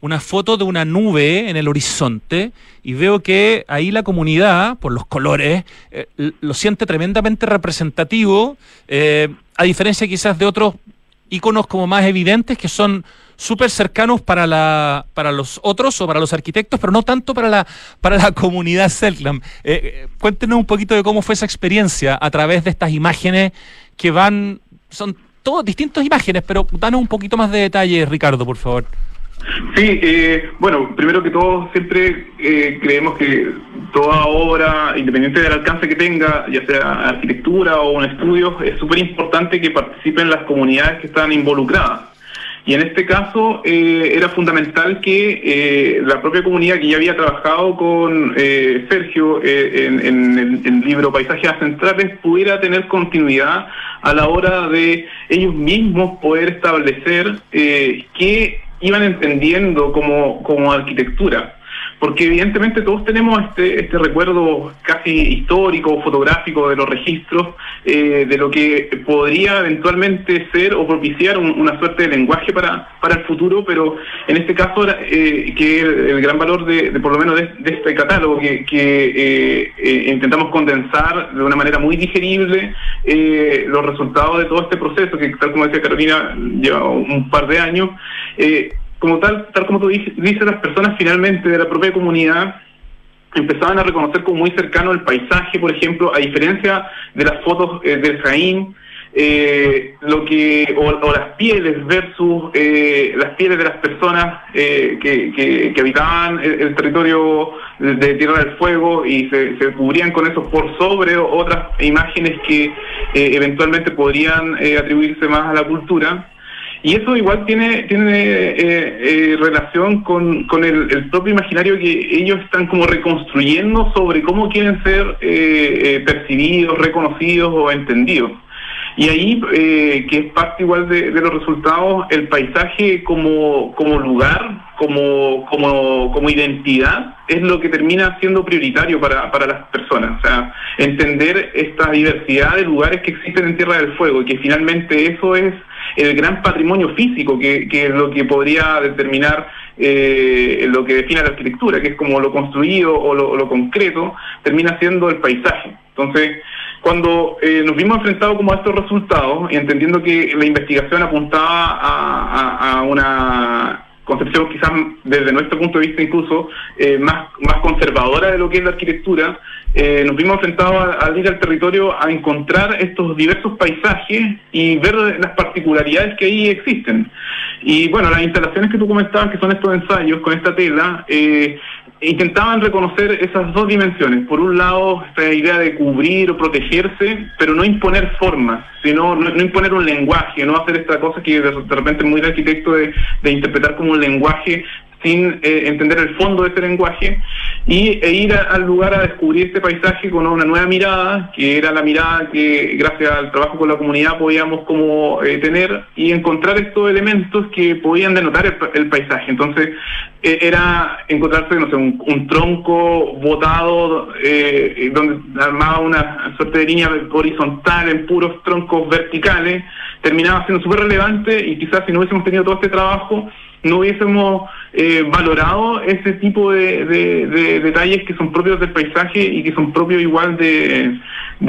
[SPEAKER 3] una foto de una nube en el horizonte y veo que ahí la comunidad, por los colores, eh, lo siente tremendamente representativo, eh, a diferencia quizás de otros iconos como más evidentes que son súper cercanos para la para los otros o para los arquitectos, pero no tanto para la para la comunidad Selknam. Eh, cuéntenos un poquito de cómo fue esa experiencia a través de estas imágenes que van son todas distintas imágenes, pero danos un poquito más de detalle, Ricardo, por favor.
[SPEAKER 5] Sí, eh, bueno, primero que todo, siempre eh, creemos que toda obra, independiente del alcance que tenga, ya sea arquitectura o un estudio, es súper importante que participen las comunidades que están involucradas. Y en este caso eh, era fundamental que la propia comunidad que ya había trabajado con Sergio en, en, el, libro Paisajes Centrales pudiera tener continuidad a la hora de ellos mismos poder establecer qué iban entendiendo como, como arquitectura porque evidentemente todos tenemos este, este recuerdo casi histórico, fotográfico de los registros, eh, de lo que podría eventualmente ser o propiciar una suerte de lenguaje para, para el futuro, pero en este caso, eh, que el, gran valor de, por lo menos de, este catálogo, que, eh, intentamos condensar de una manera muy digerible los resultados de todo este proceso, que tal como decía Carolina, lleva un par de años, como tal, tal como tú dices, las personas finalmente de la propia comunidad empezaban a reconocer como muy cercano el paisaje, por ejemplo, a diferencia de las fotos eh, del Jaín, eh, lo que o, las pieles versus eh, las pieles de las personas que, habitaban el, territorio de, Tierra del Fuego y se, se, cubrían con eso por sobre otras imágenes que eventualmente podrían atribuirse más a la cultura. Y eso igual tiene, tiene eh, eh, relación con, con el, propio imaginario que ellos están como reconstruyendo sobre cómo quieren ser eh, percibidos, reconocidos o entendidos. Y ahí, que es parte igual de, los resultados, el paisaje como, como lugar, como, como, como identidad, es lo que termina siendo prioritario para, para las personas. O sea, entender esta diversidad de lugares que existen en Tierra del Fuego y que finalmente eso es el gran patrimonio físico, que, que es lo que podría determinar eh, lo que define la arquitectura, que es como lo construido o lo, concreto, termina siendo el paisaje. Entonces, cuando eh, nos vimos enfrentados como a estos resultados y entendiendo que la investigación apuntaba a una concepción quizás desde nuestro punto de vista incluso eh, más, más conservadora de lo que es la arquitectura, eh, nos vimos enfrentados al ir al territorio a encontrar estos diversos paisajes y ver las particularidades que ahí existen. Y bueno, las instalaciones que tú comentabas, que son estos ensayos con esta tela, eh, intentaban reconocer esas dos dimensiones. Por un lado, esta idea de cubrir o protegerse, pero no imponer formas, sino no, imponer un lenguaje, no hacer esta cosa que de, repente es muy de arquitecto de, de interpretar como un lenguaje sin eh, entender el fondo de ese lenguaje y, e ir al lugar a descubrir este paisaje con una nueva mirada, que era la mirada que gracias al trabajo con la comunidad podíamos como eh, tener y encontrar estos elementos que podían denotar el, paisaje. Entonces eh, era encontrarse, no sé, un, tronco botado donde armaba una suerte de línea horizontal en puros troncos verticales, terminaba siendo súper relevante y quizás si no hubiésemos tenido todo este trabajo, no hubiésemos eh, valorado ese tipo de, detalles que son propios del paisaje y que son propios igual de,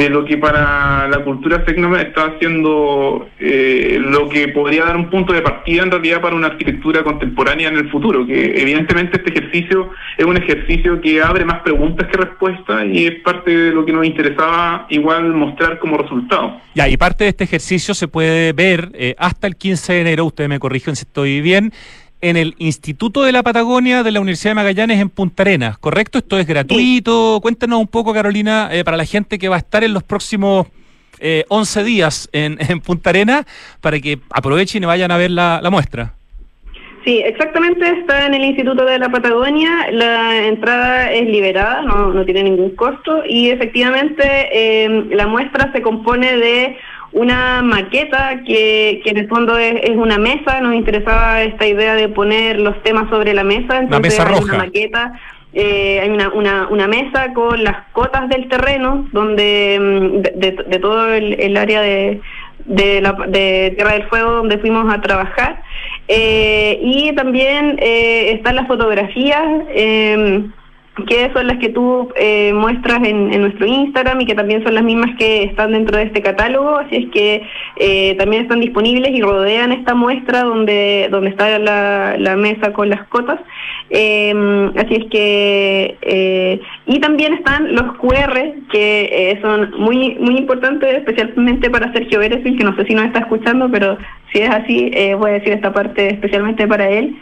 [SPEAKER 5] lo que para la cultura tecnoma está haciendo eh, lo que podría dar un punto de partida en realidad para una arquitectura contemporánea en el futuro, que evidentemente este ejercicio es un ejercicio que abre más preguntas que respuestas y es parte de lo que nos interesaba igual mostrar como resultado.
[SPEAKER 3] Ya, y parte de este ejercicio se puede ver eh, hasta el 15 de enero, usted me corrigen si estoy bien, en el Instituto de la Patagonia de la Universidad de Magallanes en Punta Arenas, ¿correcto? Esto es gratuito. Cuéntanos un poco, Carolina, eh, para la gente que va a estar en los próximos eh, 11 días en, Punta Arenas, para que aprovechen y vayan a ver la, muestra.
[SPEAKER 4] Sí, exactamente, está en el Instituto de la Patagonia, la entrada es liberada, no, no tiene ningún costo y efectivamente eh, la muestra se compone de una maqueta que, que en el fondo es, una mesa, nos interesaba esta idea de poner los temas sobre la mesa,
[SPEAKER 3] entonces
[SPEAKER 4] hay una maqueta, eh, hay una, una, una, mesa con las cotas del terreno, donde mm, de, todo el, área de, de, la, de Tierra del Fuego donde fuimos a trabajar. Eh, y también eh, están las fotografías. Eh, que son las que tú eh, muestras en, nuestro Instagram y que también son las mismas que están dentro de este catálogo, así es que eh, también están disponibles y rodean esta muestra donde, donde está la, mesa con las cotas. Eh, así es que, y también están los QR, que son muy, muy importantes, especialmente para Sergio Beresil, que no sé si nos está escuchando, pero si es así, voy a decir esta parte especialmente para él.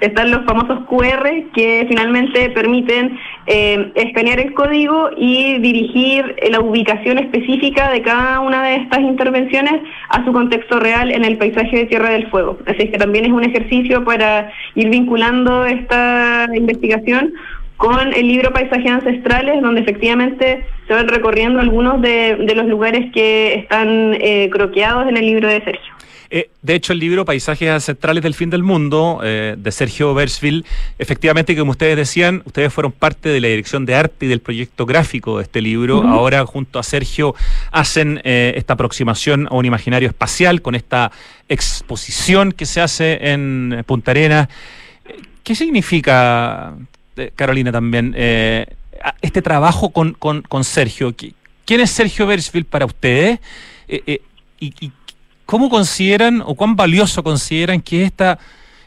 [SPEAKER 4] están los famosos QR que finalmente permiten eh, escanear el código y dirigir la ubicación específica de cada una de estas intervenciones a su contexto real en el paisaje de Tierra del Fuego. Así que también es un ejercicio para ir vinculando esta investigación con el libro Paisajes Ancestrales, donde efectivamente se van recorriendo algunos de, los lugares que están eh, croqueados en el libro de Sergio.
[SPEAKER 3] Eh, de hecho, el libro Paisajes Ancestrales del Fin del Mundo, eh, de Sergio Bersville, efectivamente, como ustedes decían, ustedes fueron parte de la dirección de arte y del proyecto gráfico de este libro. Ahora, junto a Sergio, hacen eh, esta aproximación a un imaginario espacial con esta exposición que se hace en Punta Arenas. ¿Qué significa, Carolina, también, este trabajo con, con, Sergio? ¿Quién es Sergio Bersville para ustedes? y, y, ¿cómo consideran o cuán valioso consideran que esta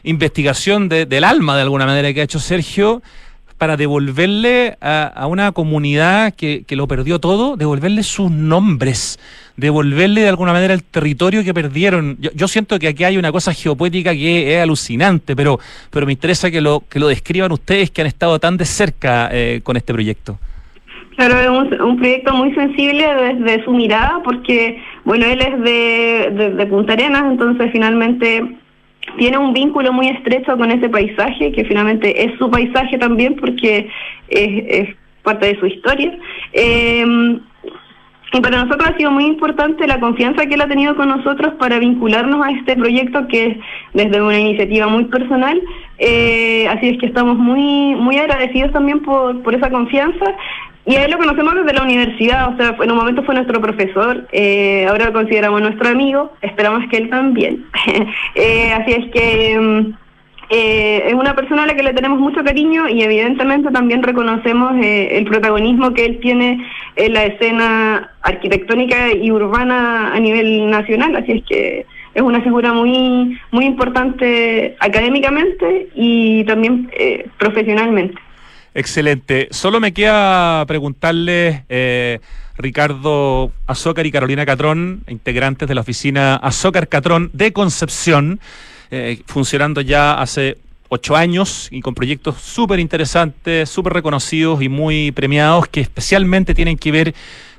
[SPEAKER 3] investigación del alma, de alguna manera, que ha hecho Sergio, para devolverle a, una comunidad que, lo perdió todo, devolverle sus nombres, devolverle de alguna manera el territorio que perdieron. Yo, siento que aquí hay una cosa geopoética que es alucinante, pero, pero me interesa que lo, que lo describan ustedes que han estado tan de cerca eh, con este proyecto.
[SPEAKER 4] Claro, es un, proyecto muy sensible desde su mirada, porque, bueno, él es de, de, Punta Arenas, entonces finalmente tiene un vínculo muy estrecho con ese paisaje, que finalmente es su paisaje también, porque es, parte de su historia. Eh, y para nosotros ha sido muy importante la confianza que él ha tenido con nosotros para vincularnos a este proyecto que es desde una iniciativa muy personal. Eh, así es que estamos muy muy agradecidos también por, por esa confianza y a él lo conocemos desde la universidad, o sea, en un momento fue nuestro profesor, eh, ahora lo consideramos nuestro amigo, esperamos que él también. eh, así es que mm, eh, es una persona a la que le tenemos mucho cariño y evidentemente también reconocemos eh, el protagonismo que él tiene en la escena arquitectónica y urbana a nivel nacional, así es que es una figura muy, muy importante académicamente y también eh, profesionalmente.
[SPEAKER 3] Excelente. Solo me queda preguntarle, eh, Ricardo Azócar y Carolina Catrón, integrantes de la oficina Azócar Catrón de Concepción, eh, funcionando ya hace ocho años y con proyectos súper interesantes, súper reconocidos y muy premiados que especialmente tienen que ver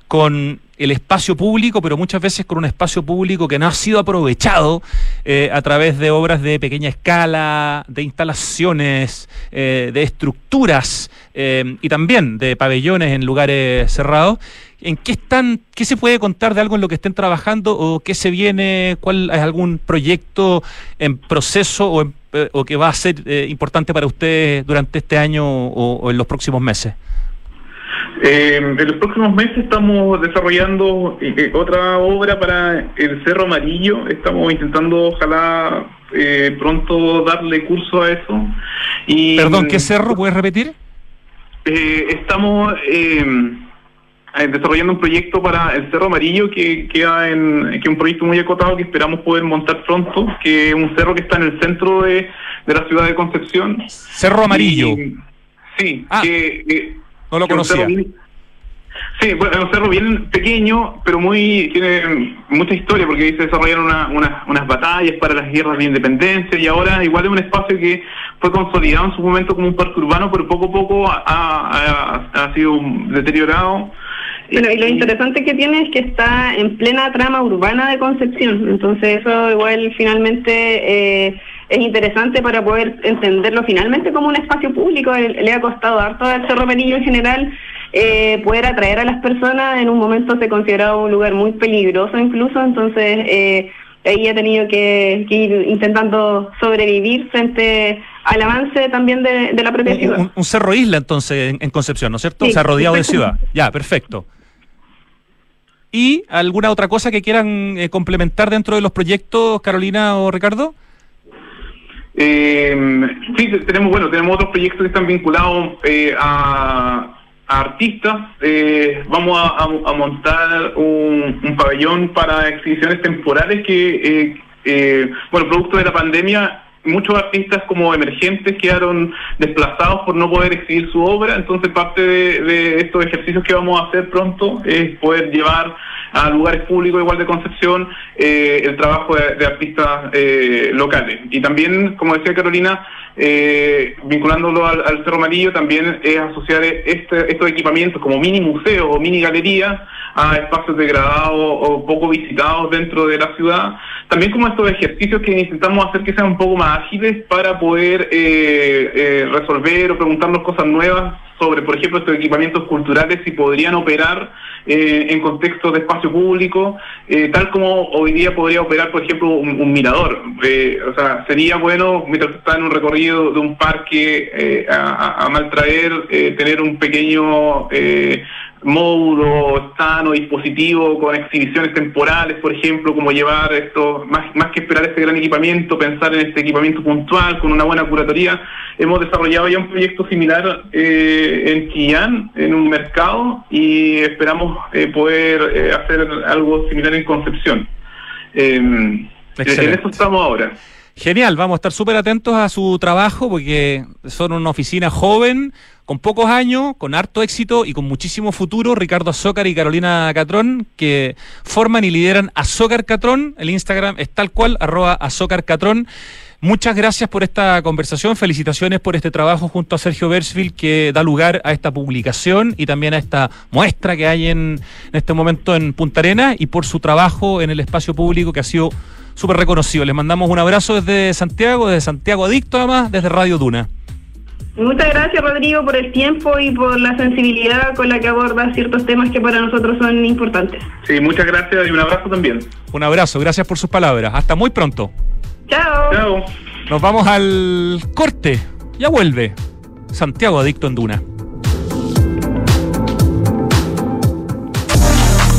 [SPEAKER 3] con el espacio público, pero muchas veces con un espacio público que no ha sido aprovechado eh, a través de obras de pequeña escala, de instalaciones, eh, de estructuras eh, y también de pabellones en lugares cerrados. ¿En qué están, qué se puede contar de algo en lo que estén trabajando o qué se viene, cuál es algún proyecto en proceso o, que va a ser importante para ustedes durante este año o en los próximos meses?
[SPEAKER 5] Eh, en los próximos meses estamos desarrollando eh, otra obra para el Cerro Amarillo. Estamos intentando, ojalá, eh, pronto darle curso a eso.
[SPEAKER 3] Y, Perdón, ¿qué cerro? ¿Puedes repetir?
[SPEAKER 5] Eh, estamos desarrollando un proyecto para el Cerro Amarillo que queda en que es un proyecto muy acotado que esperamos poder montar pronto, que es un cerro que está en el centro de, la ciudad de Concepción.
[SPEAKER 3] Cerro Amarillo.
[SPEAKER 5] sí, ah. que
[SPEAKER 3] no lo conocía.
[SPEAKER 5] Sí, bueno, es un cerro bien pequeño, pero muy tiene mucha historia porque ahí se desarrollaron unas batallas para las guerras de independencia y ahora igual es un espacio que fue consolidado en su momento como un parque urbano, pero poco a poco ha, sido deteriorado.
[SPEAKER 4] Bueno, y lo interesante que tiene es que está en plena trama urbana de Concepción, entonces eso igual finalmente... Eh, es interesante para poder entenderlo finalmente como un espacio público. Le ha costado harto al Cerro Penillo en general eh, poder atraer a las personas. En un momento se consideraba un lugar muy peligroso incluso, entonces eh, ahí ha tenido que, ir intentando sobrevivir frente al avance también de, la propia ciudad.
[SPEAKER 3] Un, cerro isla entonces en, Concepción, ¿no es cierto? Se ha rodeado de ciudad. Ya, perfecto. ¿Y alguna otra cosa que quieran eh, complementar dentro de los proyectos, Carolina o Ricardo?
[SPEAKER 5] Eh, sí, tenemos, bueno, tenemos otros proyectos que están vinculados eh, a, artistas. Eh, vamos a, montar un, pabellón para exhibiciones temporales que, bueno, producto de la pandemia, muchos artistas como emergentes quedaron desplazados por no poder exhibir su obra, entonces parte de, estos ejercicios que vamos a hacer pronto es poder llevar a lugares públicos igual de Concepción eh, el trabajo de, artistas eh, locales. Y también, como decía Carolina, eh, vinculándolo al, Cerro Amarillo, también es asociar este, estos equipamientos como mini museos o mini galerías a espacios degradados o poco visitados dentro de la ciudad. También como estos ejercicios que intentamos hacer que sean un poco más ágiles para poder resolver o preguntarnos cosas nuevas sobre, por ejemplo, estos equipamientos culturales, si podrían operar en contexto de público, tal como hoy día podría operar, por ejemplo, un, mirador. o sea, sería bueno, mientras está en un recorrido de un parque a, a, maltraer, tener un pequeño módulo sano, dispositivo, con exhibiciones temporales, por ejemplo, como llevar esto, más, más que esperar este gran equipamiento, pensar en este equipamiento puntual, con una buena curatoría. Hemos desarrollado ya un proyecto similar eh, en Chillán, en un mercado, y esperamos eh, poder eh, hacer algo similar en Concepción. en eso estamos ahora.
[SPEAKER 3] Genial, vamos a estar súper atentos a su trabajo porque son una oficina joven, con pocos años, con harto éxito y con muchísimo futuro. Ricardo Azócar y Carolina Catrón, que forman y lideran Azócar Catrón. El Instagram es tal cual, arroba Azócar Catrón. Muchas gracias por esta conversación, felicitaciones por este trabajo junto a Sergio Bersville que da lugar a esta publicación y también a esta muestra que hay en, en este momento en Punta Arena y por su trabajo en el espacio público que ha sido súper reconocido. Les mandamos un abrazo desde Santiago, desde Santiago Adicto además, desde Radio Duna.
[SPEAKER 4] Muchas gracias Rodrigo por el tiempo y por la sensibilidad con la que abordas ciertos temas que para nosotros son importantes.
[SPEAKER 5] Sí, muchas gracias y un abrazo también.
[SPEAKER 3] Un abrazo, gracias por sus palabras. Hasta muy pronto.
[SPEAKER 4] Chao.
[SPEAKER 5] Chao.
[SPEAKER 3] Nos vamos al corte. Ya vuelve. Santiago Adicto en Duna.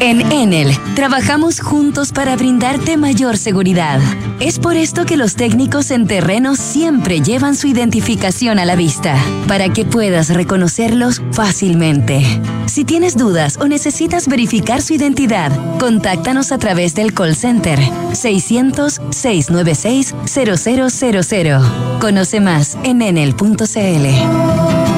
[SPEAKER 6] En Enel, trabajamos juntos para brindarte mayor seguridad. Es por esto que los técnicos en terreno siempre llevan su identificación a la vista, para que puedas reconocerlos fácilmente. Si tienes dudas o necesitas verificar su identidad, contáctanos a través del call center 600-696-0000. Conoce más en enel.cl.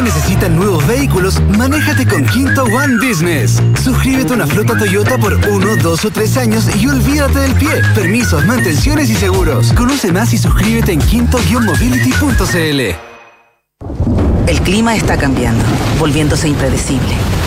[SPEAKER 7] necesita nuevos vehículos, manéjate con Quinto One Business. Suscríbete a una flota Toyota por uno, dos o tres años y olvídate del pie. Permisos, mantenciones y seguros. Conoce más y suscríbete en quinto-mobility.cl.
[SPEAKER 8] El clima está cambiando, volviéndose impredecible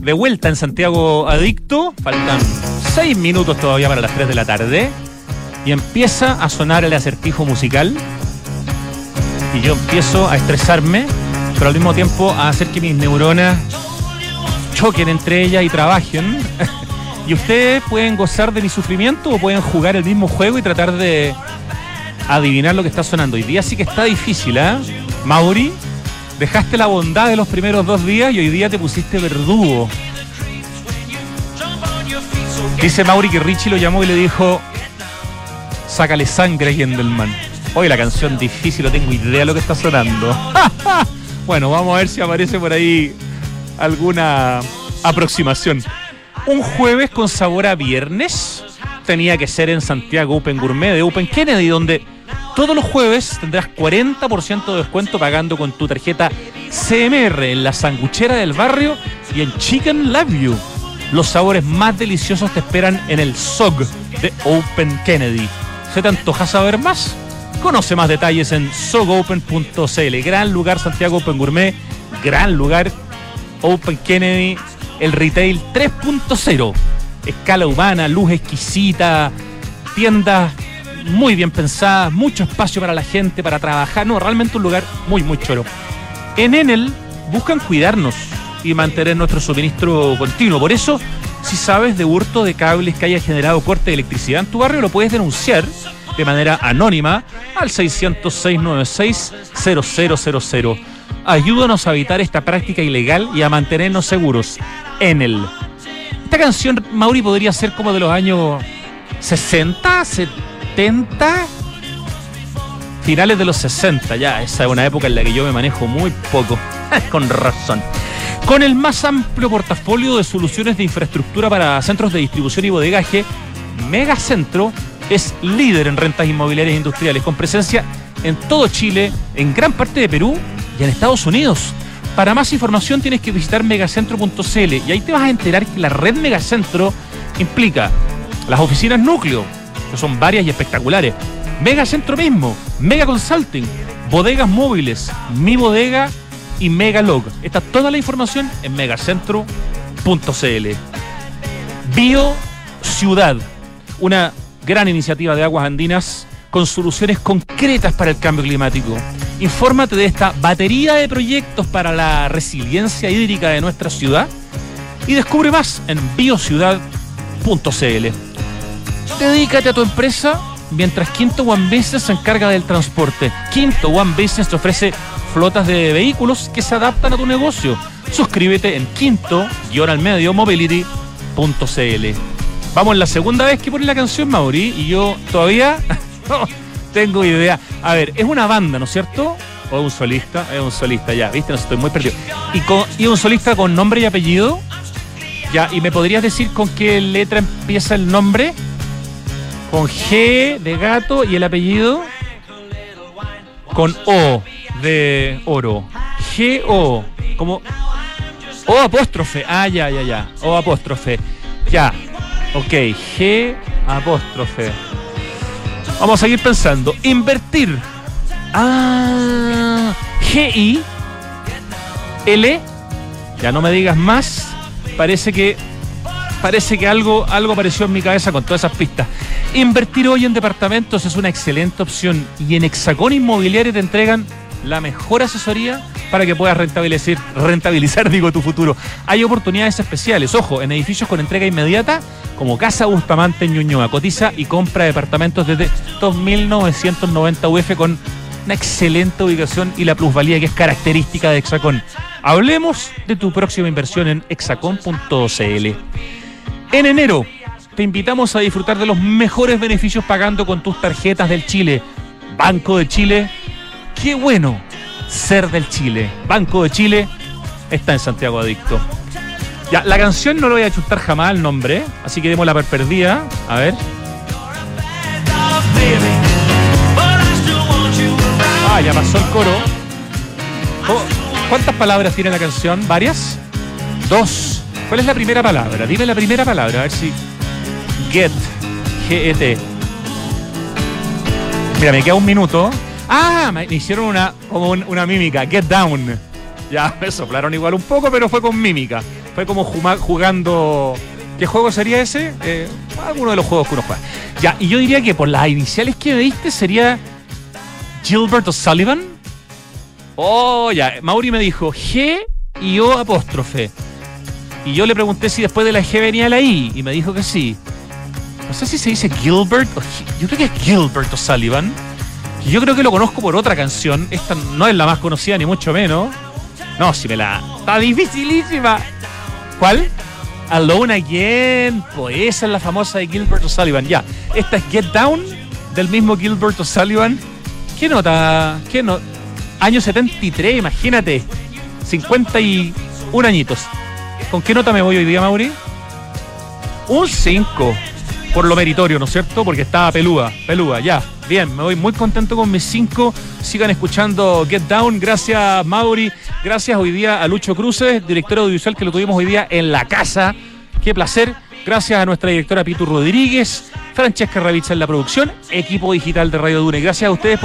[SPEAKER 3] de vuelta en Santiago Adicto. Faltan seis minutos todavía para las 3 de la tarde. Y empieza a sonar el acertijo musical. Y yo empiezo a estresarme, pero al mismo tiempo a hacer que mis neuronas choquen entre ellas y trabajen. y ustedes pueden gozar de mi sufrimiento o pueden jugar el mismo juego y tratar de adivinar lo que está sonando. Hoy día sí que está difícil, ¿eh? Mauri, dejaste la bondad de los primeros dos días y hoy día te pusiste verdugo. Dice Mauri que Richie lo llamó y le dijo, sácale sangre a Gendelman. Hoy la canción difícil, no tengo idea de lo que está sonando. bueno, vamos a ver si aparece por ahí alguna aproximación. Un jueves con sabor a viernes tenía que ser en Santiago Open Gourmet de Open Kennedy, donde todos los jueves tendrás 40% de descuento pagando con tu tarjeta CMR en la sanguchera del barrio y en Chicken Love You. Los sabores más deliciosos te esperan en el SOG de Open Kennedy. ¿Se te antoja saber más? Conoce más detalles en sogopen.cl. Gran lugar Santiago Open Gourmet, gran lugar Open Kennedy, el retail 3.0. Escala humana, luz exquisita, tiendas muy bien pensada, mucho espacio para la gente, para trabajar. No, realmente un lugar muy, muy choro. En Enel buscan cuidarnos y mantener nuestro suministro continuo. Por eso, si sabes de hurto de cables que haya generado corte de electricidad en tu barrio, lo puedes denunciar de manera anónima al 600-696-0000. Ayúdanos a evitar esta práctica ilegal y a mantenernos seguros. Enel. Esta canción, Mauri, podría ser como de los años 60, 70 finales de los 60, ya, esa es una época en la que yo me manejo muy poco, con razón. Con el más amplio portafolio de soluciones de infraestructura para centros de distribución y bodegaje, Megacentro es líder en rentas inmobiliarias industriales, con presencia en todo Chile, en gran parte de Perú y en Estados Unidos. Para más información tienes que visitar megacentro.cl y ahí te vas a enterar que la red Megacentro implica las oficinas núcleo, que son varias y espectaculares. Mega Centro mismo, Mega Consulting, bodegas móviles, mi bodega y Megalog. Está toda la información en megacentro.cl. Bio Ciudad, una gran iniciativa de aguas andinas con soluciones concretas para el cambio climático. Infórmate de esta batería de proyectos para la resiliencia hídrica de nuestra ciudad y descubre más en biociudad.cl. Dedícate a tu empresa mientras Quinto One Business se encarga del transporte. Quinto One Business te ofrece flotas de vehículos que se adaptan a tu negocio. Suscríbete en quinto-al-medio mobility.cl. Vamos, la segunda vez que pone la canción Mauri y yo todavía tengo idea. A ver, es una banda, ¿no es cierto? O un solista, es un solista, ya, viste, no estoy muy perdido. Y, con, y un solista con nombre y apellido. Ya, ¿y me podrías decir con qué letra empieza el nombre? Con G de gato y el apellido con O de oro. G O, como O apóstrofe. Ah, ya, ya, ya. O apóstrofe. Ya. Ok, G apóstrofe. Vamos a seguir pensando. Invertir. Ah, G I L. Ya no me digas más. Parece que parece que algo, algo apareció en mi cabeza con todas esas pistas. Invertir hoy en departamentos es una excelente opción y en Hexacón Inmobiliario te entregan la mejor asesoría para que puedas rentabilizar, rentabilizar digo, tu futuro. Hay oportunidades especiales, ojo, en edificios con entrega inmediata, como Casa Bustamante en Ñuñoa. Cotiza y compra departamentos desde 2.990 UF con una excelente ubicación y la plusvalía que es característica de Hexacón. Hablemos de tu próxima inversión en hexacon.cl. En enero te invitamos a disfrutar de los mejores beneficios pagando con tus tarjetas del Chile. Banco de Chile, qué bueno ser del Chile. Banco de Chile está en Santiago Adicto. Ya, la canción no lo voy a chutar jamás el nombre, así que démosla por perdida. A ver. Ah, ya pasó el coro. Oh, ¿Cuántas palabras tiene la canción? ¿Varias? Dos. ¿Cuál es la primera palabra? Dime la primera palabra, a ver si. Get. G-E-T. Mira, me queda un minuto. Ah, me hicieron una, como un- una mímica. Get down. Ya, me soplaron igual un poco, pero fue con mímica. Fue como jugando. ¿Qué juego sería ese? Eh, alguno de los juegos que uno juega. Ya, y yo diría que por las iniciales que me diste sería Gilbert O'Sullivan. Oh, ya. Mauri me dijo G y O apóstrofe. Y yo le pregunté si después de la G venía la I. Y me dijo que sí. No sé si se dice Gilbert o Yo creo que es Gilbert O'Sullivan. Yo creo que lo conozco por otra canción. Esta no es la más conocida, ni mucho menos. No, si me la. Está dificilísima. ¿Cuál? Alone Again. Pues esa es la famosa de Gilbert O'Sullivan. Ya. Esta es Get Down del mismo Gilbert O'Sullivan. ¿Qué nota? ¿Qué no? Año 73, imagínate. 51 añitos. ¿Con qué nota me voy hoy día, Mauri? Un 5. Por lo meritorio, ¿no es cierto? Porque estaba peluda, peluda, ya. Bien, me voy muy contento con mis 5. Sigan escuchando Get Down. Gracias, Mauri. Gracias hoy día a Lucho Cruces, director audiovisual que lo tuvimos hoy día en la casa. Qué placer. Gracias a nuestra directora Pitu Rodríguez, Francesca Ravizza en la producción, equipo digital de Radio Dune. Gracias a ustedes por